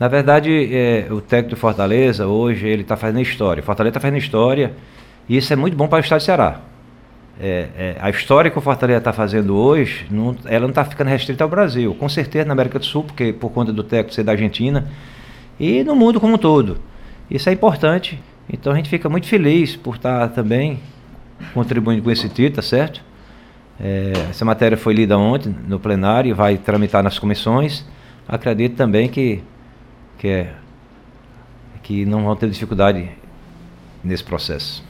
Na verdade, é, o técnico do Fortaleza, hoje, ele está fazendo história. Fortaleza está fazendo história e isso é muito bom para o estado de Ceará é, é, a história que o Fortaleza está fazendo hoje, não, ela não está ficando restrita ao Brasil. Com certeza na América do Sul, porque por conta do técnico ser da Argentina, e no mundo como um todo. Isso é importante Então a gente fica muito feliz por estar também contribuindo com esse título, tá certo? É, essa matéria foi lida ontem no plenário, vai tramitar nas comissões. Acredito também que, que, é, que não vão ter dificuldade nesse processo.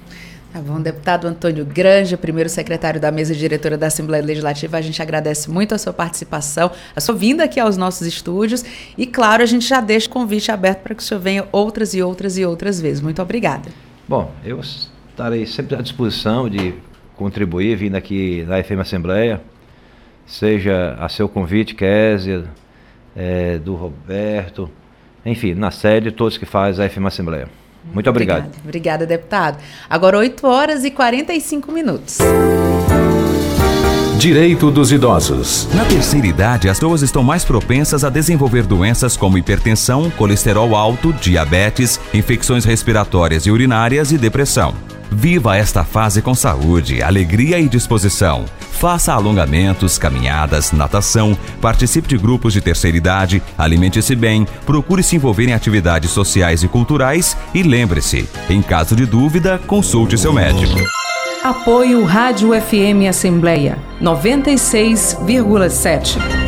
Tá bom, deputado Antônio Granja, primeiro secretário da mesa diretora da Assembleia Legislativa, a gente agradece muito a sua participação, a sua vinda aqui aos nossos estúdios e, claro, a gente já deixa o convite aberto para que o senhor venha outras e outras e outras vezes. Muito obrigada. Bom, eu estarei sempre à disposição de contribuir vindo aqui na FM Assembleia, seja a seu convite, Kézia, é, do Roberto, enfim, na sede, todos que faz a FM Assembleia. Muito obrigado. Obrigada, obrigada, deputado. Agora 8 horas e 45 minutos. Direito dos idosos. Na terceira idade, as pessoas estão mais propensas a desenvolver doenças como hipertensão, colesterol alto, diabetes, infecções respiratórias e urinárias e depressão. Viva esta fase com saúde, alegria e disposição. Faça alongamentos, caminhadas, natação, participe de grupos de terceira idade, alimente-se bem, procure se envolver em atividades sociais e culturais e lembre-se, em caso de dúvida, consulte seu médico. Apoio Rádio FM Assembleia 96,7.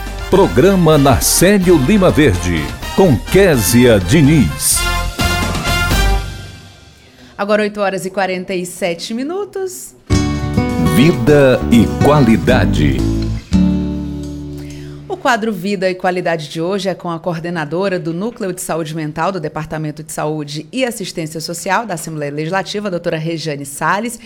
Programa Narcélio Lima Verde, com Késia Diniz. Agora 8 horas e 47 minutos. Vida e qualidade. O quadro Vida e Qualidade de hoje é com a coordenadora do Núcleo de Saúde Mental do Departamento de Saúde e Assistência Social da Assembleia Legislativa, a doutora Rejane Salles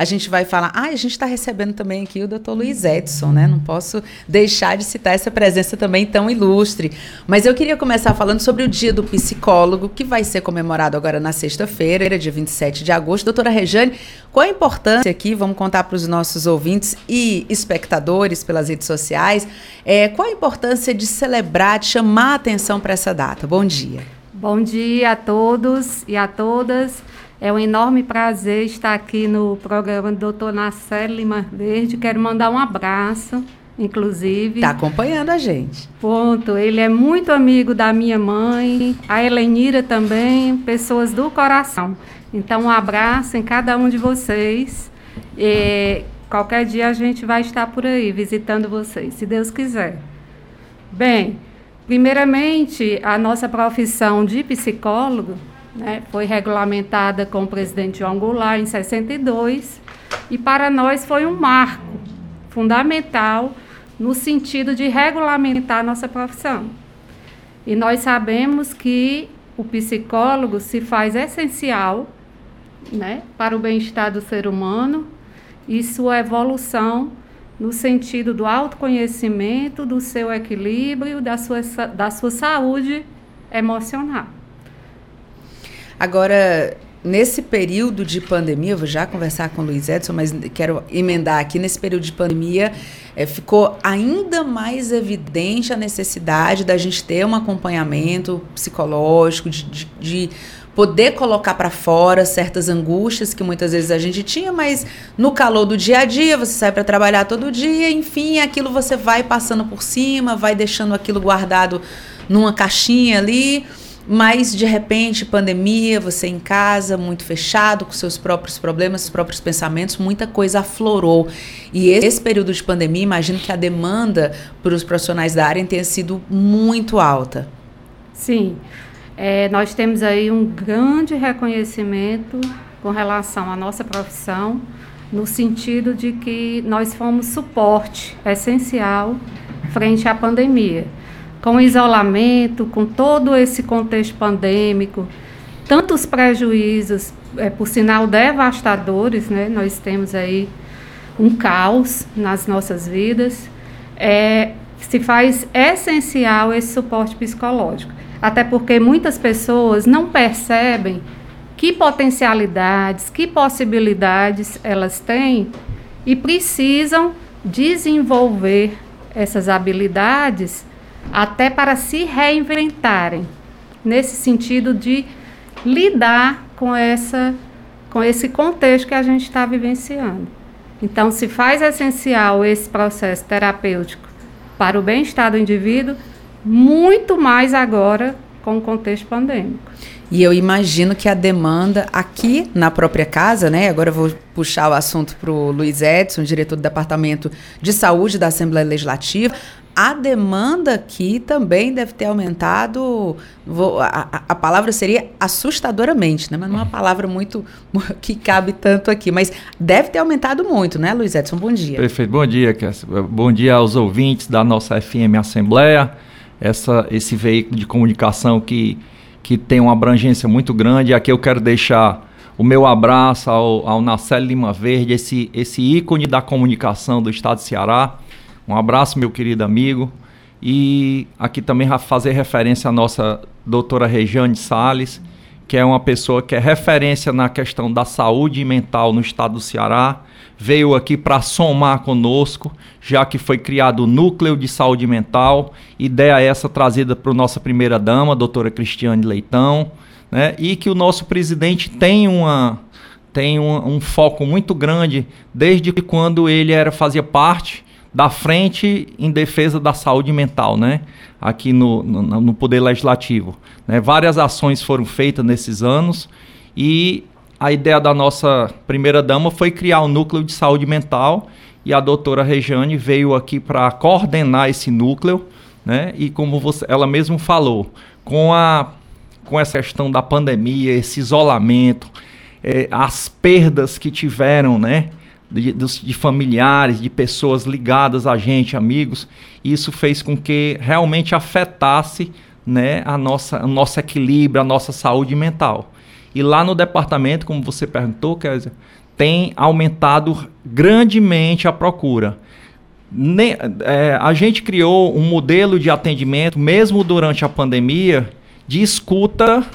a gente vai falar, ah, a gente está recebendo também aqui o doutor Luiz Edson, né? Não posso deixar de citar essa presença também tão ilustre. Mas eu queria começar falando sobre o Dia do Psicólogo, que vai ser comemorado agora na sexta-feira, dia 27 de agosto. Doutora Rejane, qual a importância aqui, vamos contar para os nossos ouvintes e espectadores pelas redes sociais, é, qual a importância de celebrar, de chamar a atenção para essa data? Bom dia. Bom dia a todos e a todas. É um enorme prazer estar aqui no programa do Doutor Nacelle Lima Verde. Quero mandar um abraço, inclusive. Está acompanhando a gente. Ponto. Ele é muito amigo da minha mãe, a Helenira também, pessoas do coração. Então, um abraço em cada um de vocês. E qualquer dia a gente vai estar por aí visitando vocês, se Deus quiser. Bem, primeiramente, a nossa profissão de psicólogo né, foi regulamentada com o presidente João Goulart em 62 e para nós foi um marco fundamental no sentido de regulamentar a nossa profissão. E nós sabemos que o psicólogo se faz essencial né, para o bem-estar do ser humano e sua evolução no sentido do autoconhecimento, do seu equilíbrio, da sua, da sua saúde emocional. Agora, nesse período de pandemia, vou já conversar com o Luiz Edson, mas quero emendar aqui, nesse período de pandemia, é, ficou ainda mais evidente a necessidade da gente ter um acompanhamento psicológico, de, de, de poder colocar para fora certas angústias que muitas vezes a gente tinha, mas no calor do dia a dia, você sai para trabalhar todo dia, enfim, aquilo você vai passando por cima, vai deixando aquilo guardado numa caixinha ali. Mas de repente, pandemia, você em casa, muito fechado, com seus próprios problemas, seus próprios pensamentos, muita coisa aflorou. E esse período de pandemia, imagino que a demanda para os profissionais da área tenha sido muito alta. Sim. É, nós temos aí um grande reconhecimento com relação à nossa profissão, no sentido de que nós fomos suporte essencial frente à pandemia. Com o isolamento, com todo esse contexto pandêmico, tantos prejuízos, é, por sinal devastadores, né? nós temos aí um caos nas nossas vidas, é, se faz essencial esse suporte psicológico até porque muitas pessoas não percebem que potencialidades, que possibilidades elas têm e precisam desenvolver essas habilidades até para se reinventarem, nesse sentido de lidar com essa com esse contexto que a gente está vivenciando. Então, se faz essencial esse processo terapêutico para o bem-estar do indivíduo, muito mais agora com o contexto pandêmico. E eu imagino que a demanda aqui na própria casa, né? Agora eu vou puxar o assunto para o Luiz Edson, diretor do Departamento de Saúde da Assembleia Legislativa. A demanda aqui também deve ter aumentado. Vou, a, a, palavra seria assustadoramente, né? Mas não é uma palavra muito que cabe tanto aqui. Mas deve ter aumentado muito, né, Luiz Edson? Bom dia. Perfeito. Bom dia. Bom dia aos ouvintes da nossa FM Assembleia essa, esse veículo de comunicação que, que tem uma abrangência muito grande. Aqui eu quero deixar o meu abraço ao, ao Nacelle Lima Verde, esse, esse ícone da comunicação do estado de Ceará. Um abraço, meu querido amigo. E aqui também fazer referência à nossa doutora Rejane Sales, que é uma pessoa que é referência na questão da saúde mental no estado do Ceará veio aqui para somar conosco, já que foi criado o Núcleo de Saúde Mental, ideia essa trazida para nossa primeira-dama, doutora Cristiane Leitão, né? e que o nosso presidente tem uma tem um, um, foco muito grande desde quando ele era fazia parte da frente em defesa da saúde mental, né? Aqui no, no, no Poder Legislativo. Né? Várias ações foram feitas nesses anos e a ideia da nossa primeira dama foi criar um núcleo de saúde mental e a doutora Rejane veio aqui para coordenar esse núcleo, né? E como você, ela mesmo falou, com a com essa questão da pandemia, esse isolamento, é, as perdas que tiveram, né? De, de, familiares, de pessoas ligadas a gente, amigos, isso fez com que realmente afetasse né, a nossa, o nosso equilíbrio, a nossa saúde mental. E lá no departamento, como você perguntou, Kézia, tem aumentado grandemente a procura. Ne, é, a gente criou um modelo de atendimento, mesmo durante a pandemia, de escuta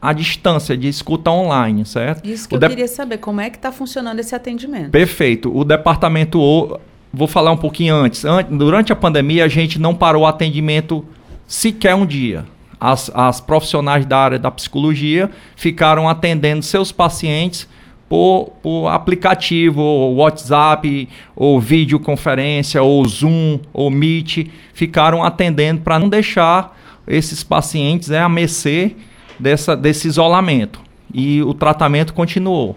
à distância, de escuta online, certo? Isso que o eu queria saber, como é que está funcionando esse atendimento? Perfeito. O departamento, vou falar um pouquinho antes. Durante a pandemia, a gente não parou o atendimento sequer um dia as, as profissionais da área da psicologia ficaram atendendo seus pacientes por, por aplicativo, ou WhatsApp, ou videoconferência, ou Zoom, ou Meet, ficaram atendendo para não deixar esses pacientes é, a mercê dessa, desse isolamento. E o tratamento continuou.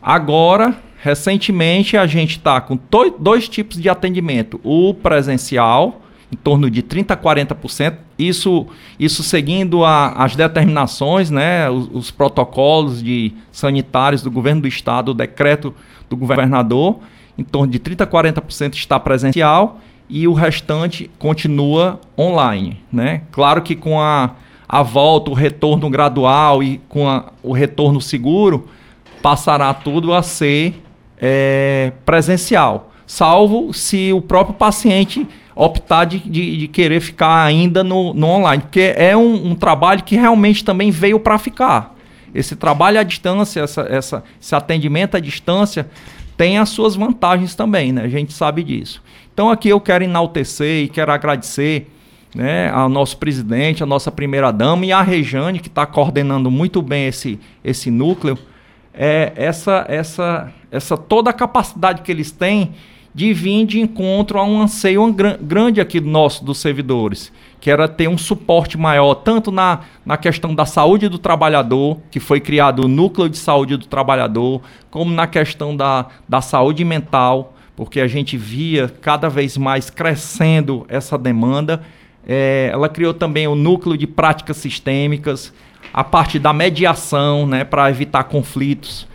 Agora, recentemente, a gente está com dois tipos de atendimento: o presencial, em torno de 30% a 40%, isso, isso seguindo a, as determinações, né, os, os, protocolos de sanitários do governo do estado, o decreto do governador, em torno de 30% a 40% está presencial e o restante continua online. Né? Claro que com a, a volta, o retorno gradual e com a, o retorno seguro, passará tudo a ser é, presencial, salvo se o próprio paciente optar de, de, de querer ficar ainda no, no, online, porque é um, um trabalho que realmente também veio para ficar. esse trabalho à distância, essa, essa, esse atendimento à distância, tem as suas vantagens também, né? A gente sabe disso. Então aqui eu quero enaltecer e quero agradecer né, ao nosso presidente, a nossa primeira-dama e a Rejane, que está coordenando muito bem esse, esse núcleo, é, essa, essa, essa toda a capacidade que eles têm de vir de encontro a um anseio grande aqui nosso, dos servidores, que era ter um suporte maior, tanto na, na questão da saúde do trabalhador, que foi criado o Núcleo de Saúde do Trabalhador, como na questão da, da saúde mental, porque a gente via cada vez mais crescendo essa demanda. É, ela criou também o Núcleo de Práticas Sistêmicas, a parte da mediação, né, para evitar conflitos,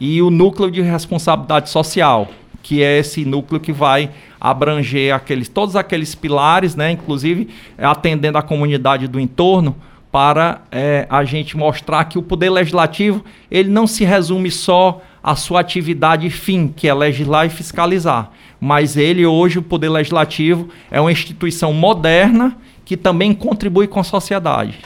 e o Núcleo de Responsabilidade Social que é esse núcleo que vai abranger aqueles, todos aqueles pilares, né, inclusive é, atendendo a comunidade do entorno, para é, a gente mostrar que o poder legislativo ele não se resume só à sua atividade fim, que é legislar e fiscalizar, mas ele hoje o poder legislativo é uma instituição moderna que também contribui com a sociedade.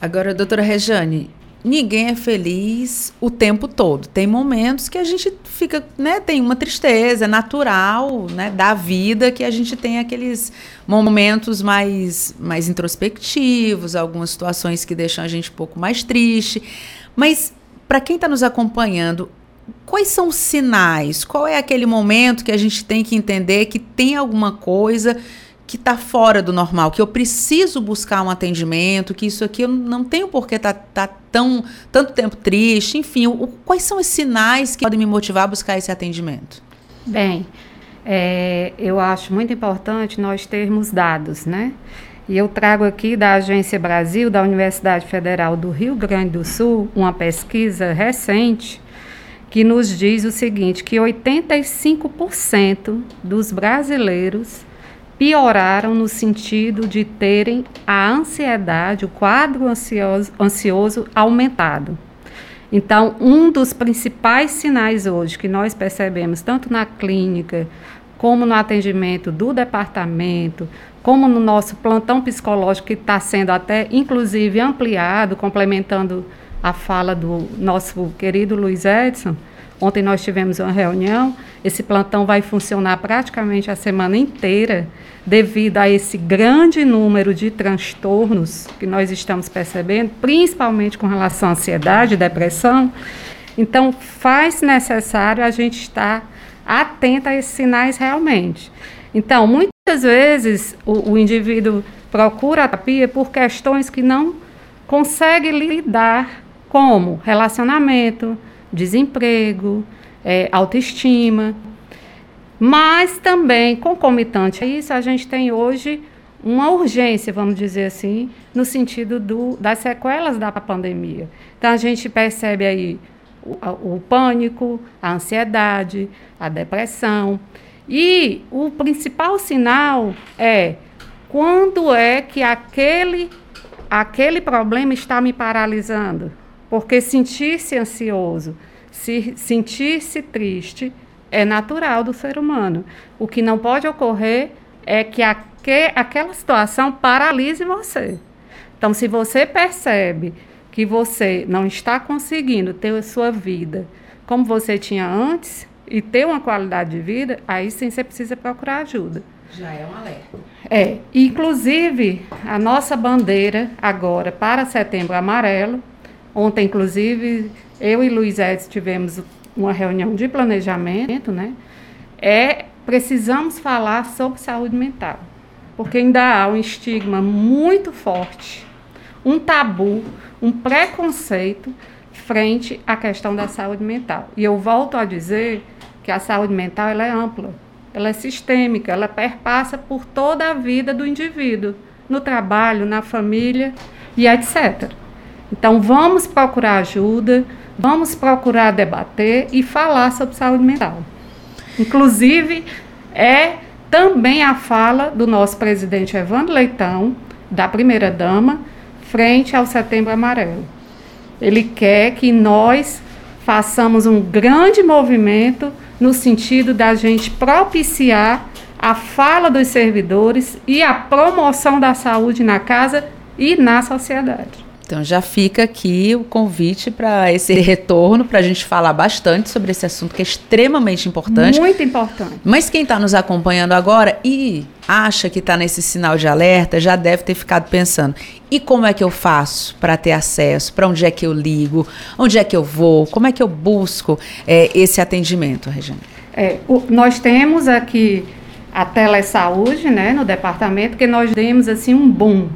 Agora, doutora Rejane, ninguém é feliz o tempo todo. Tem momentos que a gente fica, né, tem uma tristeza natural, né, da vida que a gente tem aqueles momentos mais mais introspectivos, algumas situações que deixam a gente um pouco mais triste. Mas para quem está nos acompanhando, quais são os sinais? Qual é aquele momento que a gente tem que entender que tem alguma coisa que está fora do normal, que eu preciso buscar um atendimento, que isso aqui eu não tenho por que estar tá, tá tão tanto tempo triste, enfim, o, quais são os sinais que podem me motivar a buscar esse atendimento? Bem, é, eu acho muito importante nós termos dados, né? E eu trago aqui da Agência Brasil, da Universidade Federal do Rio Grande do Sul, uma pesquisa recente que nos diz o seguinte, que 85% dos brasileiros pioraram no sentido de terem a ansiedade, o quadro ansioso, ansioso aumentado. Então, um dos principais sinais hoje que nós percebemos, tanto na clínica, como no atendimento do departamento, como no nosso plantão psicológico, que está sendo até, inclusive, ampliado, complementando a fala do nosso querido Luiz Edson. Ontem nós tivemos uma reunião, esse plantão vai funcionar praticamente a semana inteira devido a esse grande número de transtornos que nós estamos percebendo, principalmente com relação à ansiedade depressão. Então, faz necessário a gente estar atento a esses sinais realmente. Então, muitas vezes o, o indivíduo procura a terapia por questões que não consegue lidar, como relacionamento, desemprego, é, autoestima. Mas também, concomitante a isso, a gente tem hoje uma urgência, vamos dizer assim, no sentido do, das sequelas da pandemia. Então, a gente percebe aí o, o pânico, a ansiedade, a depressão. E o principal sinal é quando é que aquele, aquele problema está me paralisando. Porque sentir-se ansioso, se sentir-se triste, é natural do ser humano. O que não pode ocorrer é que aque, aquela situação paralise você. Então, se você percebe que você não está conseguindo ter a sua vida como você tinha antes e ter uma qualidade de vida, aí sim você precisa procurar ajuda. Já é um alerta. É, inclusive a nossa bandeira agora para Setembro Amarelo. Ontem, inclusive, eu e Luiz Edson tivemos uma reunião de planejamento, né? É precisamos falar sobre saúde mental, porque ainda há um estigma muito forte, um tabu, um preconceito frente à questão da saúde mental. E eu volto a dizer que a saúde mental ela é ampla, ela é sistêmica, ela perpassa por toda a vida do indivíduo, no trabalho, na família e etc. Então vamos procurar ajuda, Vamos procurar debater e falar sobre saúde mental. Inclusive, é também a fala do nosso presidente Evandro Leitão, da primeira-dama, frente ao Setembro Amarelo. Ele quer que nós façamos um grande movimento no sentido da gente propiciar a fala dos servidores e a promoção da saúde na casa e na sociedade. Então já fica aqui o convite para esse retorno, para a gente falar bastante sobre esse assunto que é extremamente importante. Muito importante. Mas quem está nos acompanhando agora e acha que está nesse sinal de alerta já deve ter ficado pensando: e como é que eu faço para ter acesso? Para onde é que eu ligo? Onde é que eu vou? Como é que eu busco é, esse atendimento, Regina? É, o, nós temos aqui a telesaúde, né, no departamento, que nós demos assim um boom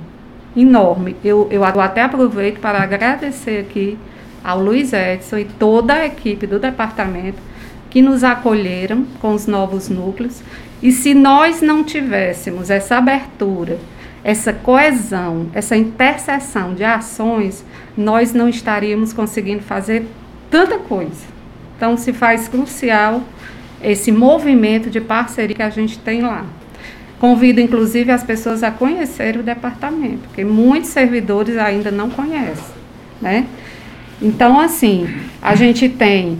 enorme. Eu, eu até aproveito para agradecer aqui ao Luiz Edson e toda a equipe do departamento que nos acolheram com os novos núcleos. E se nós não tivéssemos essa abertura, essa coesão, essa interseção de ações, nós não estaríamos conseguindo fazer tanta coisa. Então, se faz crucial esse movimento de parceria que a gente tem lá. Convido, inclusive, as pessoas a conhecer o departamento, porque muitos servidores ainda não conhecem, né? Então, assim, a gente tem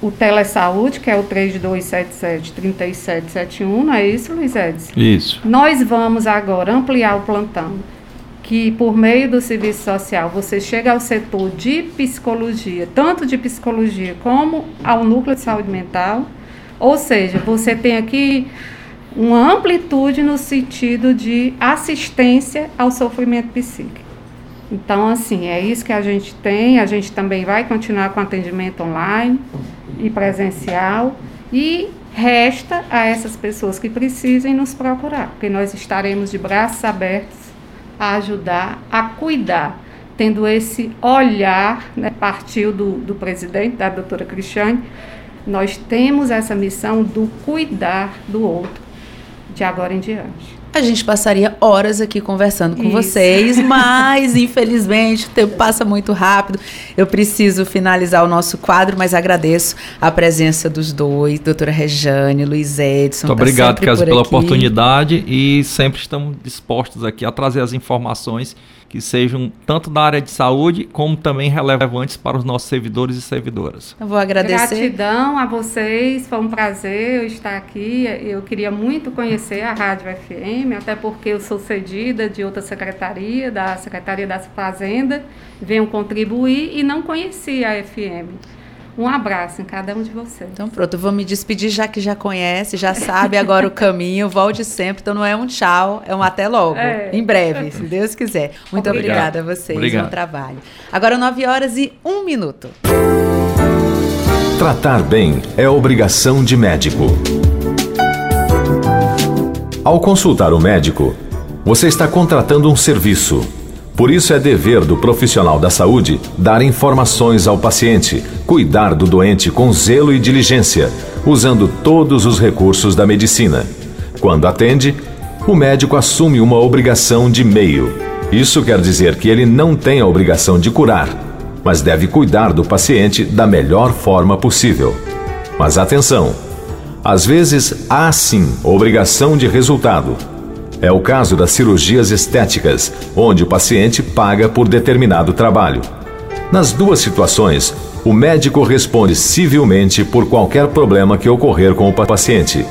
o Telesaúde, que é o 3277-3771, não é isso, Luiz Edson? Isso. Nós vamos agora ampliar o plantão, que por meio do serviço social você chega ao setor de psicologia, tanto de psicologia como ao núcleo de saúde mental, ou seja, você tem aqui uma amplitude no sentido de assistência ao sofrimento psíquico. Então, assim, é isso que a gente tem. A gente também vai continuar com atendimento online e presencial. E resta a essas pessoas que precisem nos procurar, porque nós estaremos de braços abertos a ajudar, a cuidar, tendo esse olhar, né, partiu do, do presidente, da doutora Cristiane, nós temos essa missão do cuidar do outro de agora em diante. A gente passaria horas aqui conversando com Isso. vocês, mas infelizmente o tempo passa muito rápido. Eu preciso finalizar o nosso quadro, mas agradeço a presença dos dois, doutora Rejane, Luiz Edson. Muito tá obrigado, Casa, pela oportunidade e sempre estamos dispostos aqui a trazer as informações que sejam tanto da área de saúde como também relevantes para os nossos servidores e servidoras. Eu vou agradecer. Gratidão a vocês, foi um prazer eu estar aqui. Eu queria muito conhecer a Rádio FM, até porque eu sou cedida de outra secretaria, da Secretaria da Fazenda, venho contribuir e não conhecia a FM. Um abraço em cada um de vocês. Então pronto, eu vou me despedir já que já conhece, já sabe agora o caminho, volte sempre. Então não é um tchau, é um até logo. É. Em breve, se Deus quiser. Muito Obrigado. obrigada a vocês, Obrigado. bom trabalho. Agora 9 horas e 1 minuto. Tratar bem é obrigação de médico. Ao consultar o médico, você está contratando um serviço por isso é dever do profissional da saúde dar informações ao paciente, cuidar do doente com zelo e diligência, usando todos os recursos da medicina. Quando atende, o médico assume uma obrigação de meio. Isso quer dizer que ele não tem a obrigação de curar, mas deve cuidar do paciente da melhor forma possível. Mas atenção! Às vezes há sim obrigação de resultado é o caso das cirurgias estéticas, onde o paciente paga por determinado trabalho. Nas duas situações, o médico responde civilmente por qualquer problema que ocorrer com o paciente.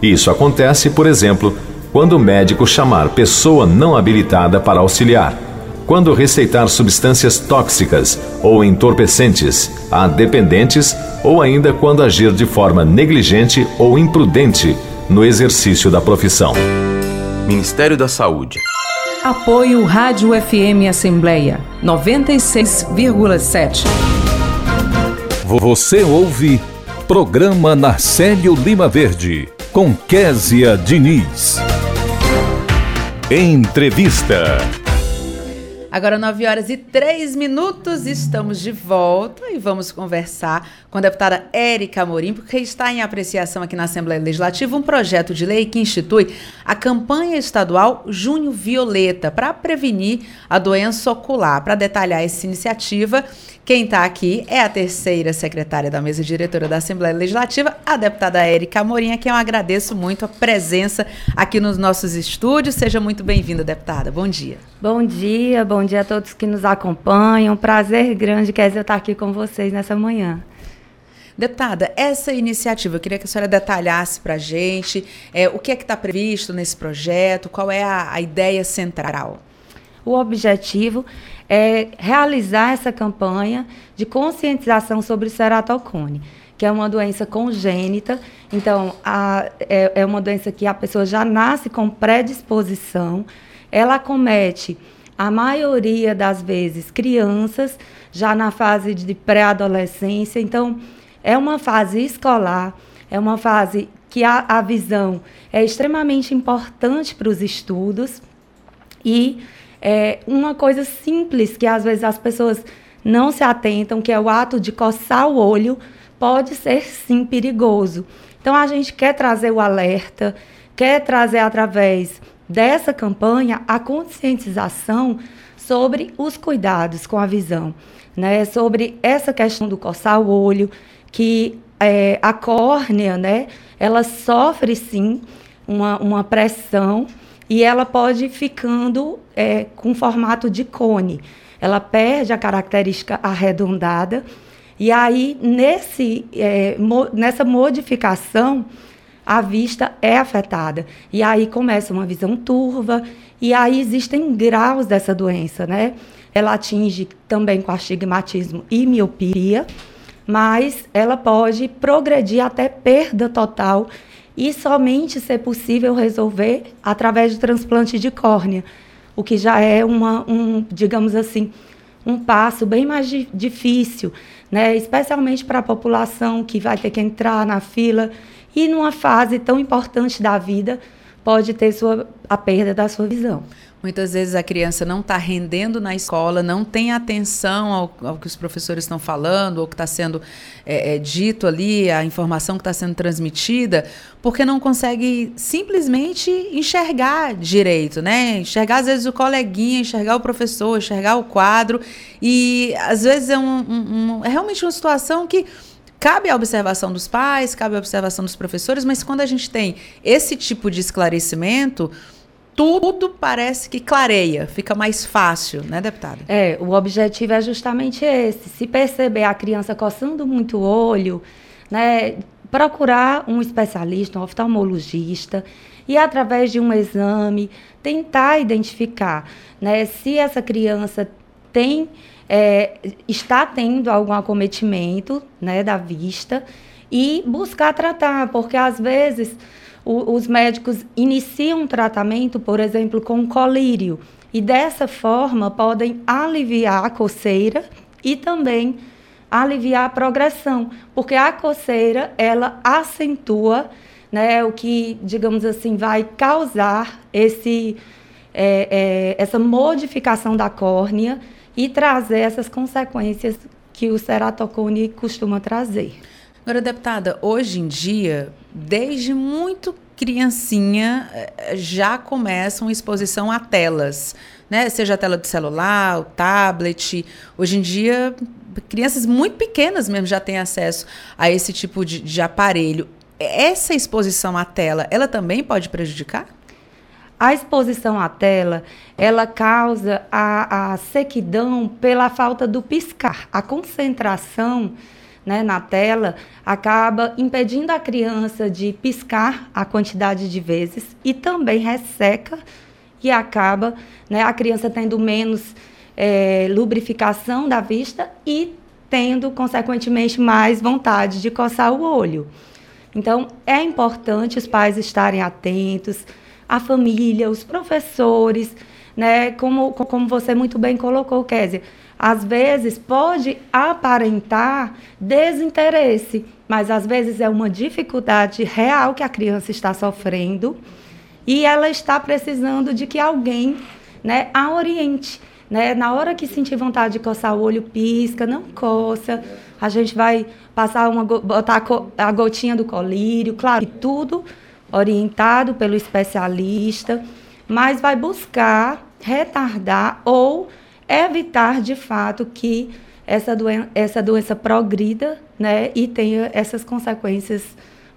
Isso acontece, por exemplo, quando o médico chamar pessoa não habilitada para auxiliar, quando receitar substâncias tóxicas ou entorpecentes a dependentes ou ainda quando agir de forma negligente ou imprudente no exercício da profissão. Ministério da Saúde. Apoio Rádio FM Assembleia 96,7. Você ouve Programa Narcélio Lima Verde com Késia Diniz. Entrevista. Agora, 9 horas e 3 minutos, estamos de volta e vamos conversar com a deputada Érica Amorim, porque está em apreciação aqui na Assembleia Legislativa um projeto de lei que institui a campanha estadual Junho Violeta para prevenir a doença ocular. Para detalhar essa iniciativa, quem está aqui é a terceira secretária da mesa diretora da Assembleia Legislativa, a deputada Érica Amorim, a quem eu agradeço muito a presença aqui nos nossos estúdios. Seja muito bem-vinda, deputada. Bom dia. Bom dia, bom dia a todos que nos acompanham. Prazer grande, quer dizer, estar aqui com vocês nessa manhã. Deputada, essa iniciativa, eu queria que a senhora detalhasse para a gente é, o que é que está previsto nesse projeto, qual é a, a ideia central. O objetivo é realizar essa campanha de conscientização sobre ceratocone, que é uma doença congênita. Então, a, é, é uma doença que a pessoa já nasce com predisposição. Ela comete, a maioria das vezes, crianças, já na fase de pré-adolescência. Então, é uma fase escolar, é uma fase que a, a visão é extremamente importante para os estudos e é uma coisa simples que às vezes as pessoas não se atentam, que é o ato de coçar o olho, pode ser sim perigoso. Então a gente quer trazer o alerta, quer trazer através dessa campanha a conscientização sobre os cuidados com a visão, né? Sobre essa questão do coçar o olho, que é, a córnea, né? Ela sofre sim uma, uma pressão e ela pode ficando é, com formato de cone. Ela perde a característica arredondada e aí nesse, é, mo, nessa modificação a vista é afetada e aí começa uma visão turva e aí existem graus dessa doença, né? Ela atinge também com astigmatismo e miopia, mas ela pode progredir até perda total e somente ser possível resolver através de transplante de córnea, o que já é uma, um, digamos assim, um passo bem mais di difícil, né? especialmente para a população que vai ter que entrar na fila e numa fase tão importante da vida pode ter sua, a perda da sua visão. Muitas vezes a criança não está rendendo na escola, não tem atenção ao, ao que os professores estão falando, ou que está sendo é, é, dito ali, a informação que está sendo transmitida, porque não consegue simplesmente enxergar direito, né? Enxergar, às vezes, o coleguinha, enxergar o professor, enxergar o quadro. E, às vezes, é, um, um, um, é realmente uma situação que cabe a observação dos pais, cabe a observação dos professores, mas quando a gente tem esse tipo de esclarecimento tudo parece que clareia, fica mais fácil, né, deputada? É, o objetivo é justamente esse. Se perceber a criança coçando muito o olho, né, procurar um especialista, um oftalmologista, e através de um exame tentar identificar, né, se essa criança tem é, está tendo algum acometimento, né, da vista e buscar tratar, porque às vezes o, os médicos iniciam um tratamento, por exemplo, com colírio, e dessa forma podem aliviar a coceira e também aliviar a progressão, porque a coceira ela acentua né, o que, digamos assim, vai causar esse, é, é, essa modificação da córnea e trazer essas consequências que o ceratocone costuma trazer. Agora, deputada, hoje em dia, desde muito criancinha, eh, já começa uma exposição a telas, né? Seja a tela do celular, o tablet. Hoje em dia, crianças muito pequenas mesmo já têm acesso a esse tipo de, de aparelho. Essa exposição à tela, ela também pode prejudicar? A exposição à tela, ela causa a, a sequidão pela falta do piscar. A concentração né, na tela acaba impedindo a criança de piscar a quantidade de vezes e também resseca e acaba né, a criança tendo menos é, lubrificação da vista e tendo, consequentemente, mais vontade de coçar o olho. Então, é importante os pais estarem atentos, a família, os professores, né? Como, como você muito bem colocou, Kézia às vezes pode aparentar desinteresse, mas às vezes é uma dificuldade real que a criança está sofrendo e ela está precisando de que alguém né, a oriente. Né? Na hora que sentir vontade de coçar o olho, pisca, não coça. A gente vai passar uma botar a gotinha do colírio, claro, tudo orientado pelo especialista, mas vai buscar retardar ou evitar de fato que essa, doen essa doença progrida né, e tenha essas consequências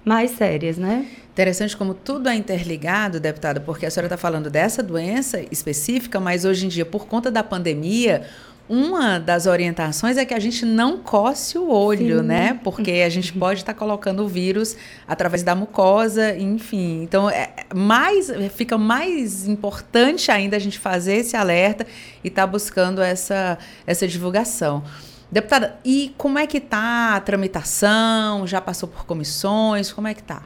mais sérias, né? Interessante como tudo é interligado, deputada, porque a senhora está falando dessa doença específica, mas hoje em dia, por conta da pandemia, uma das orientações é que a gente não coce o olho, Sim. né? Porque a gente pode estar tá colocando o vírus através da mucosa, enfim. Então, é mais, fica mais importante ainda a gente fazer esse alerta e estar tá buscando essa, essa divulgação. Deputada, e como é que está a tramitação? Já passou por comissões? Como é que está?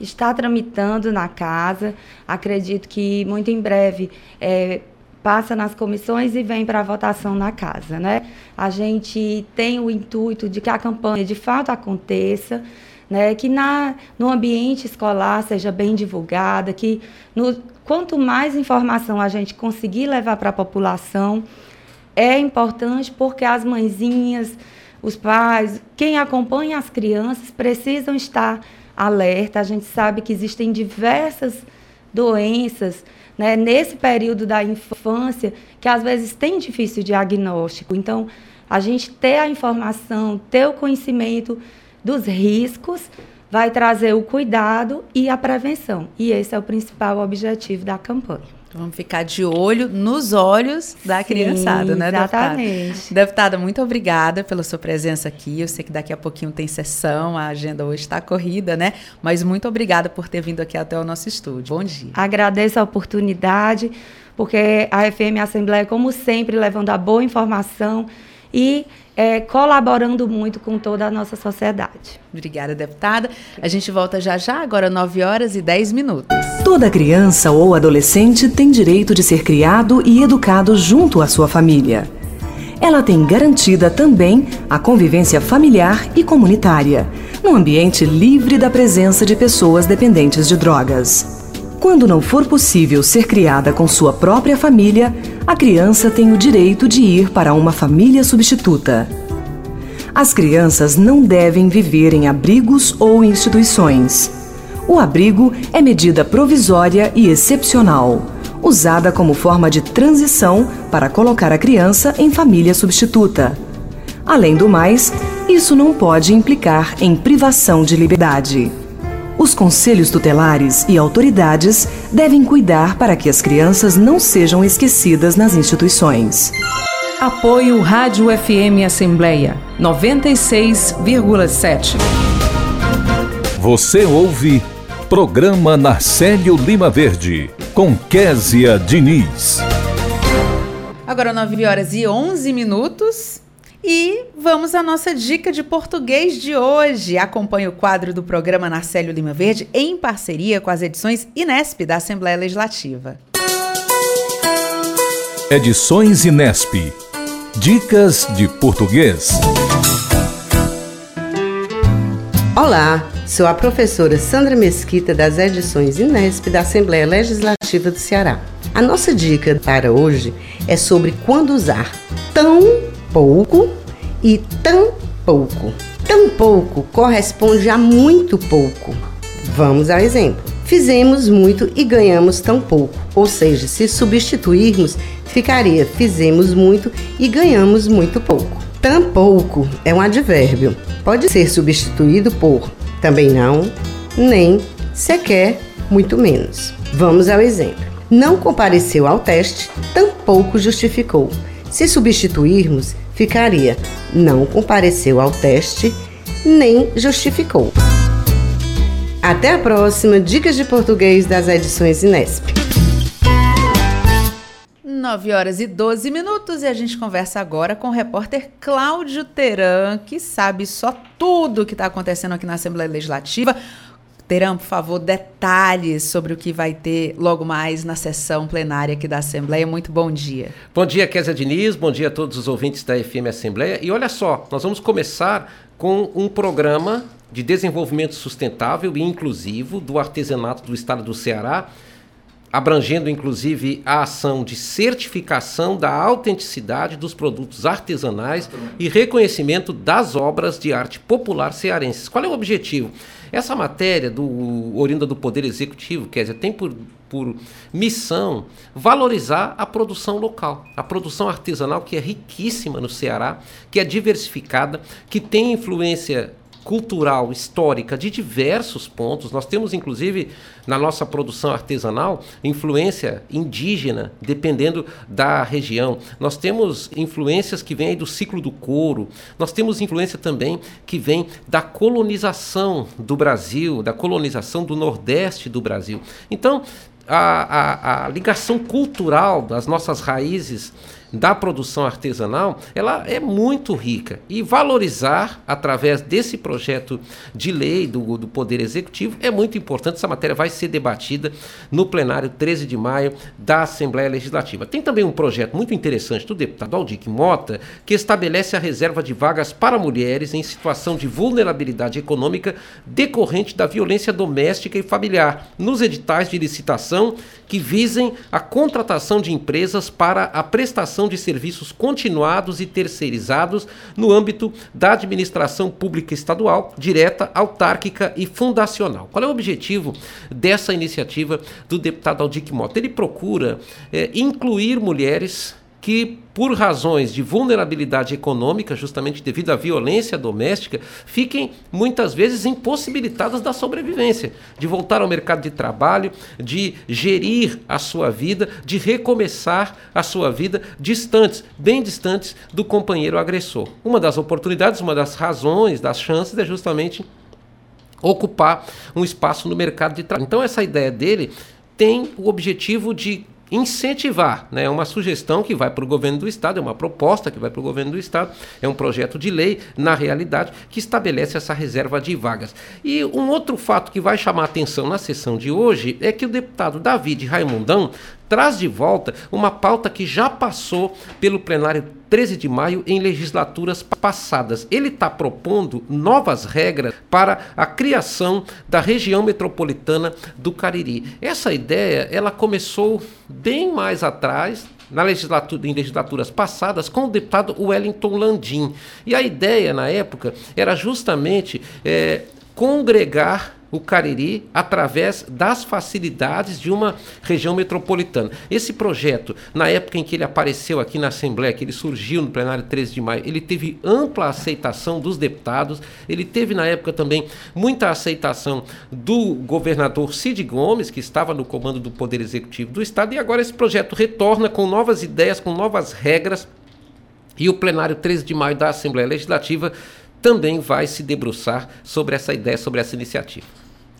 Está tramitando na casa. Acredito que muito em breve é, passa nas comissões e vem para a votação na casa, né? A gente tem o intuito de que a campanha de fato aconteça, né? Que na, no ambiente escolar seja bem divulgada, que no, quanto mais informação a gente conseguir levar para a população, é importante porque as mãezinhas, os pais, quem acompanha as crianças precisam estar alerta. A gente sabe que existem diversas doenças né, nesse período da infância que às vezes tem difícil diagnóstico. Então, a gente ter a informação, ter o conhecimento dos riscos, vai trazer o cuidado e a prevenção. E esse é o principal objetivo da campanha. Vamos ficar de olho nos olhos da Sim, criançada, né, exatamente. deputada? Deputada, muito obrigada pela sua presença aqui. Eu sei que daqui a pouquinho tem sessão, a agenda hoje está corrida, né? Mas muito obrigada por ter vindo aqui até o nosso estúdio. Bom dia. Agradeço a oportunidade, porque a FM Assembleia, como sempre, levando a boa informação e é, colaborando muito com toda a nossa sociedade. Obrigada, deputada. A gente volta já já, agora 9 horas e 10 minutos. Toda criança ou adolescente tem direito de ser criado e educado junto à sua família. Ela tem garantida também a convivência familiar e comunitária, num ambiente livre da presença de pessoas dependentes de drogas. Quando não for possível ser criada com sua própria família, a criança tem o direito de ir para uma família substituta. As crianças não devem viver em abrigos ou instituições. O abrigo é medida provisória e excepcional, usada como forma de transição para colocar a criança em família substituta. Além do mais, isso não pode implicar em privação de liberdade. Os conselhos tutelares e autoridades devem cuidar para que as crianças não sejam esquecidas nas instituições. Apoio Rádio FM Assembleia 96,7. Você ouve Programa Narcélio Lima Verde com Késia Diniz. Agora 9 horas e 11 minutos. E vamos à nossa dica de português de hoje. Acompanhe o quadro do programa Narcélio Lima Verde em parceria com as edições Inesp da Assembleia Legislativa. Edições Inesp. Dicas de português. Olá, sou a professora Sandra Mesquita das edições Inesp da Assembleia Legislativa do Ceará. A nossa dica para hoje é sobre quando usar tão pouco e tão pouco. Tão pouco corresponde a muito pouco. Vamos ao exemplo. Fizemos muito e ganhamos tão pouco. Ou seja, se substituirmos, ficaria fizemos muito e ganhamos muito pouco. Tão pouco é um advérbio. Pode ser substituído por também não, nem, sequer, muito menos. Vamos ao exemplo. Não compareceu ao teste, tampouco justificou. Se substituirmos, ficaria não compareceu ao teste nem justificou. Até a próxima Dicas de Português das edições Inesp. 9 horas e 12 minutos e a gente conversa agora com o repórter Cláudio Teran, que sabe só tudo o que está acontecendo aqui na Assembleia Legislativa. Terão, por favor, detalhes sobre o que vai ter logo mais na sessão plenária aqui da Assembleia. Muito bom dia. Bom dia, Kézia Diniz. Bom dia a todos os ouvintes da FM Assembleia. E olha só, nós vamos começar com um programa de desenvolvimento sustentável e inclusivo do artesanato do estado do Ceará, abrangendo inclusive a ação de certificação da autenticidade dos produtos artesanais e reconhecimento das obras de arte popular cearenses. Qual é o objetivo? Essa matéria do Orinda do Poder Executivo, quer dizer, tem por, por missão valorizar a produção local, a produção artesanal que é riquíssima no Ceará, que é diversificada, que tem influência cultural, histórica de diversos pontos. Nós temos, inclusive, na nossa produção artesanal, influência indígena, dependendo da região. Nós temos influências que vêm do ciclo do couro. Nós temos influência também que vem da colonização do Brasil, da colonização do Nordeste do Brasil. Então, a, a, a ligação cultural das nossas raízes da produção artesanal, ela é muito rica. E valorizar, através desse projeto de lei do, do Poder Executivo, é muito importante. Essa matéria vai ser debatida no plenário 13 de maio da Assembleia Legislativa. Tem também um projeto muito interessante do deputado Aldic Mota, que estabelece a reserva de vagas para mulheres em situação de vulnerabilidade econômica decorrente da violência doméstica e familiar, nos editais de licitação que visem a contratação de empresas para a prestação de serviços continuados e terceirizados no âmbito da administração pública estadual, direta, autárquica e fundacional. Qual é o objetivo dessa iniciativa do deputado Aldic Mota? Ele procura é, incluir mulheres que, por razões de vulnerabilidade econômica, justamente devido à violência doméstica, fiquem muitas vezes impossibilitadas da sobrevivência, de voltar ao mercado de trabalho, de gerir a sua vida, de recomeçar a sua vida distantes, bem distantes do companheiro agressor. Uma das oportunidades, uma das razões, das chances é justamente ocupar um espaço no mercado de trabalho. Então, essa ideia dele tem o objetivo de incentivar, né? É uma sugestão que vai para o governo do estado, é uma proposta que vai para o governo do estado, é um projeto de lei, na realidade, que estabelece essa reserva de vagas. E um outro fato que vai chamar a atenção na sessão de hoje é que o deputado David Raimundão traz de volta uma pauta que já passou pelo plenário 13 de maio em legislaturas passadas. Ele está propondo novas regras para a criação da região metropolitana do Cariri. Essa ideia ela começou bem mais atrás, na legislatura, em legislaturas passadas com o deputado Wellington Landim. E a ideia, na época, era justamente é, congregar o Cariri através das facilidades de uma região metropolitana. Esse projeto, na época em que ele apareceu aqui na Assembleia, que ele surgiu no plenário 13 de maio, ele teve ampla aceitação dos deputados, ele teve na época também muita aceitação do governador Cid Gomes, que estava no comando do Poder Executivo do Estado, e agora esse projeto retorna com novas ideias, com novas regras, e o plenário 13 de maio da Assembleia Legislativa também vai se debruçar sobre essa ideia, sobre essa iniciativa.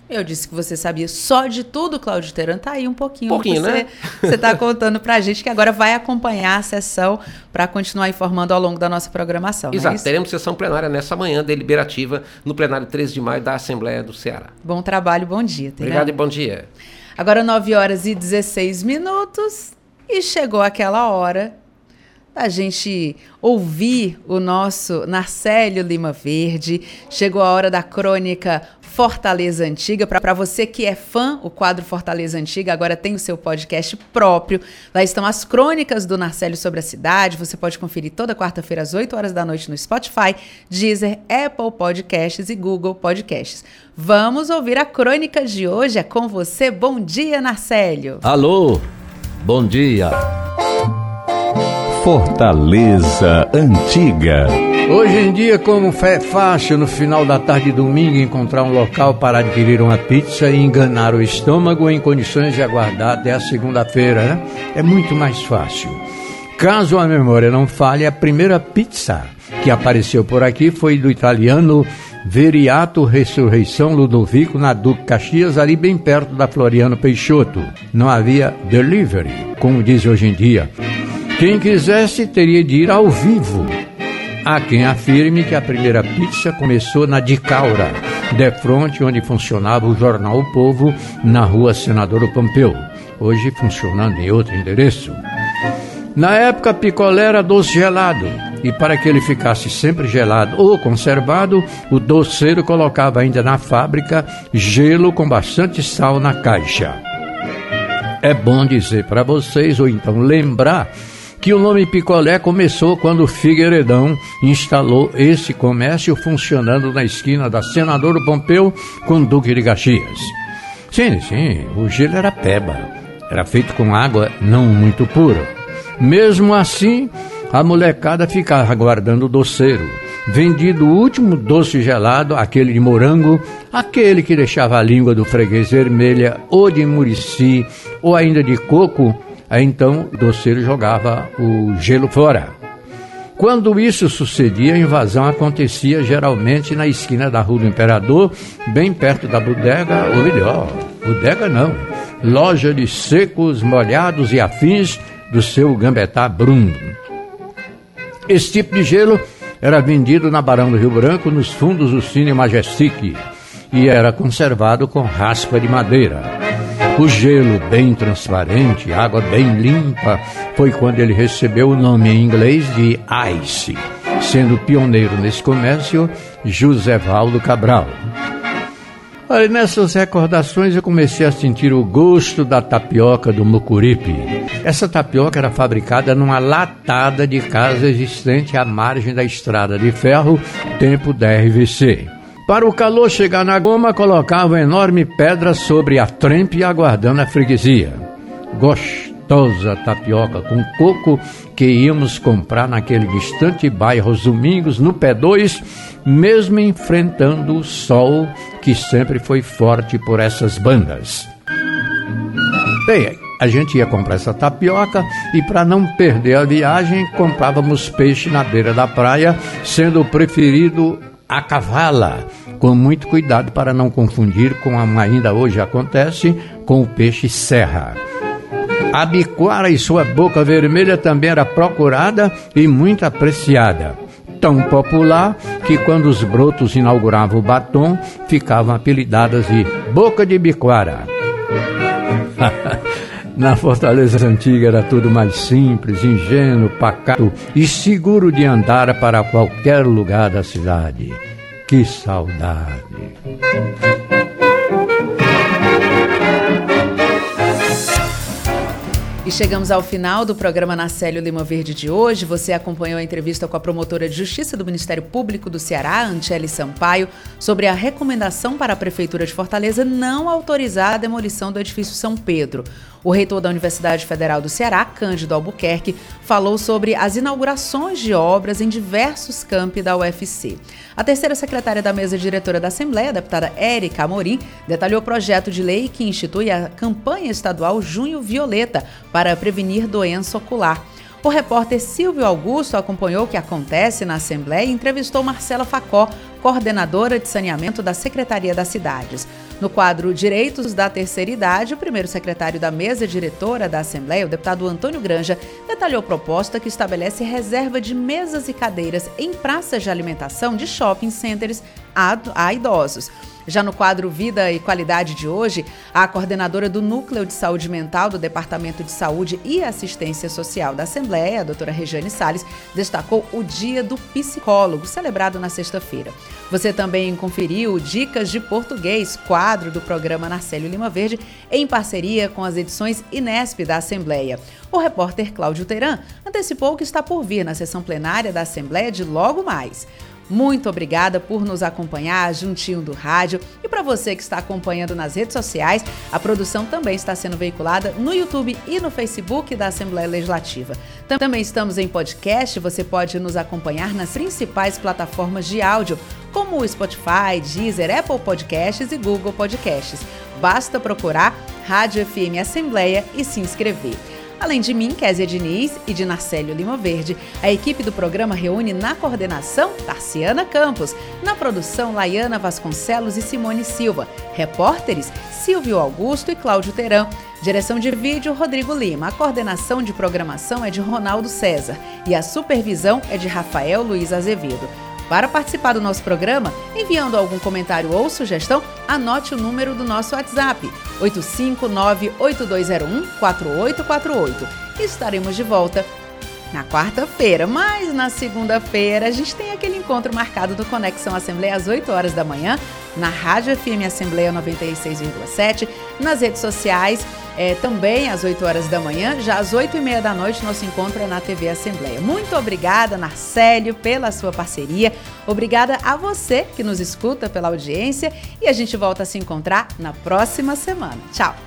Eu disse que você sabia só de tudo, Cláudio Teran. Tá aí um pouquinho. Pouquinho, você, né? Você está contando para a gente que agora vai acompanhar a sessão para continuar informando ao longo da nossa programação. Exato. É Teremos sessão plenária nessa manhã deliberativa no plenário 13 de maio da Assembleia do Ceará. Bom trabalho, bom dia. Teran. Obrigado e bom dia. Agora 9 horas e 16 minutos e chegou aquela hora a gente ouvir o nosso Narcélio Lima Verde. Chegou a hora da crônica Fortaleza Antiga. Para você que é fã, o quadro Fortaleza Antiga agora tem o seu podcast próprio. Lá estão as crônicas do Narcélio sobre a cidade. Você pode conferir toda quarta-feira às 8 horas da noite no Spotify, Deezer, Apple Podcasts e Google Podcasts. Vamos ouvir a crônica de hoje. É com você. Bom dia, Narcélio. Alô, bom dia. Fortaleza Antiga. Hoje em dia, como é fácil no final da tarde de domingo encontrar um local para adquirir uma pizza e enganar o estômago em condições de aguardar até a segunda-feira, né? É muito mais fácil. Caso a memória não falhe, a primeira pizza que apareceu por aqui foi do italiano Veriato Ressurreição Ludovico na Duque Caxias, ali bem perto da Floriano Peixoto. Não havia delivery, como diz hoje em dia. Quem quisesse teria de ir ao vivo. Há quem afirme que a primeira pizza começou na Dicaura, de frente onde funcionava o jornal O Povo, na rua Senador Pompeu, hoje funcionando em outro endereço. Na época, picolé era doce gelado, e para que ele ficasse sempre gelado ou conservado, o doceiro colocava ainda na fábrica gelo com bastante sal na caixa. É bom dizer para vocês, ou então lembrar, que o nome picolé começou quando Figueiredão instalou esse comércio funcionando na esquina da Senador Pompeu com Duque de Caxias. Sim, sim, o gelo era peba, era feito com água não muito pura. Mesmo assim, a molecada ficava aguardando o doceiro, vendido o último doce gelado, aquele de morango, aquele que deixava a língua do freguês vermelha, ou de murici, ou ainda de coco, aí então o doceiro jogava o gelo fora. Quando isso sucedia, a invasão acontecia geralmente na esquina da Rua do Imperador, bem perto da bodega, ou melhor, bodega não, loja de secos, molhados e afins do seu Gambetá Bruno. Esse tipo de gelo era vendido na Barão do Rio Branco, nos fundos do Cine Majestic, e era conservado com raspa de madeira. O gelo bem transparente, água bem limpa, foi quando ele recebeu o nome em inglês de Ice, sendo pioneiro nesse comércio José Valdo Cabral. Aí nessas recordações eu comecei a sentir o gosto da tapioca do Mucuripe. Essa tapioca era fabricada numa latada de casa existente à margem da estrada de ferro, tempo da RVC. Para o calor chegar na goma, colocava enorme pedra sobre a trempe aguardando a freguesia. Gostosa tapioca com coco que íamos comprar naquele distante bairro aos domingos, no pé 2, mesmo enfrentando o sol que sempre foi forte por essas bandas. Bem, a gente ia comprar essa tapioca e para não perder a viagem, comprávamos peixe na beira da praia, sendo preferido a cavala, com muito cuidado para não confundir com a ainda hoje acontece com o peixe serra. A biquara e sua boca vermelha também era procurada e muito apreciada tão popular que quando os brotos inauguravam o batom, ficavam apelidadas de Boca de Biquara. Na Fortaleza Antiga era tudo mais simples, ingênuo, pacato e seguro de andar para qualquer lugar da cidade. Que saudade! E chegamos ao final do programa Nacélio Lima Verde de hoje. Você acompanhou a entrevista com a promotora de Justiça do Ministério Público do Ceará, Anchele Sampaio, sobre a recomendação para a Prefeitura de Fortaleza não autorizar a demolição do edifício São Pedro. O reitor da Universidade Federal do Ceará, Cândido Albuquerque, falou sobre as inaugurações de obras em diversos campi da UFC. A terceira secretária da mesa diretora da Assembleia, a deputada Érica Amorim, detalhou o projeto de lei que institui a campanha estadual Junho Violeta para prevenir doença ocular. O repórter Silvio Augusto acompanhou o que acontece na Assembleia e entrevistou Marcela Facó, coordenadora de saneamento da Secretaria das Cidades. No quadro Direitos da Terceira Idade, o primeiro secretário da mesa diretora da Assembleia, o deputado Antônio Granja, detalhou proposta que estabelece reserva de mesas e cadeiras em praças de alimentação de shopping centers a, a idosos. Já no quadro Vida e Qualidade de hoje, a coordenadora do Núcleo de Saúde Mental do Departamento de Saúde e Assistência Social da Assembleia, a doutora Regiane Salles, destacou o Dia do Psicólogo, celebrado na sexta-feira. Você também conferiu Dicas de Português, quadro do programa Narcélio Lima Verde, em parceria com as edições Inesp da Assembleia. O repórter Cláudio Teran antecipou que está por vir na sessão plenária da Assembleia de logo mais. Muito obrigada por nos acompanhar juntinho do rádio e para você que está acompanhando nas redes sociais, a produção também está sendo veiculada no YouTube e no Facebook da Assembleia Legislativa. Também estamos em podcast, você pode nos acompanhar nas principais plataformas de áudio, como o Spotify, Deezer, Apple Podcasts e Google Podcasts. Basta procurar Rádio FM Assembleia e se inscrever. Além de mim, Kézia Diniz e de Narcélio Lima Verde, a equipe do programa reúne na coordenação Tarciana Campos, na produção Laiana Vasconcelos e Simone Silva, repórteres Silvio Augusto e Cláudio Teran, direção de vídeo Rodrigo Lima, a coordenação de programação é de Ronaldo César e a supervisão é de Rafael Luiz Azevedo. Para participar do nosso programa, enviando algum comentário ou sugestão, anote o número do nosso WhatsApp, 859-8201-4848. Estaremos de volta na quarta-feira, mas na segunda-feira a gente tem aquele encontro marcado do Conexão Assembleia às 8 horas da manhã, na Rádio FM Assembleia 96,7, nas redes sociais é, também às 8 horas da manhã. Já às 8 e meia da noite, nosso encontro é na TV Assembleia. Muito obrigada, Narcélio, pela sua parceria. Obrigada a você que nos escuta pela audiência e a gente volta a se encontrar na próxima semana. Tchau!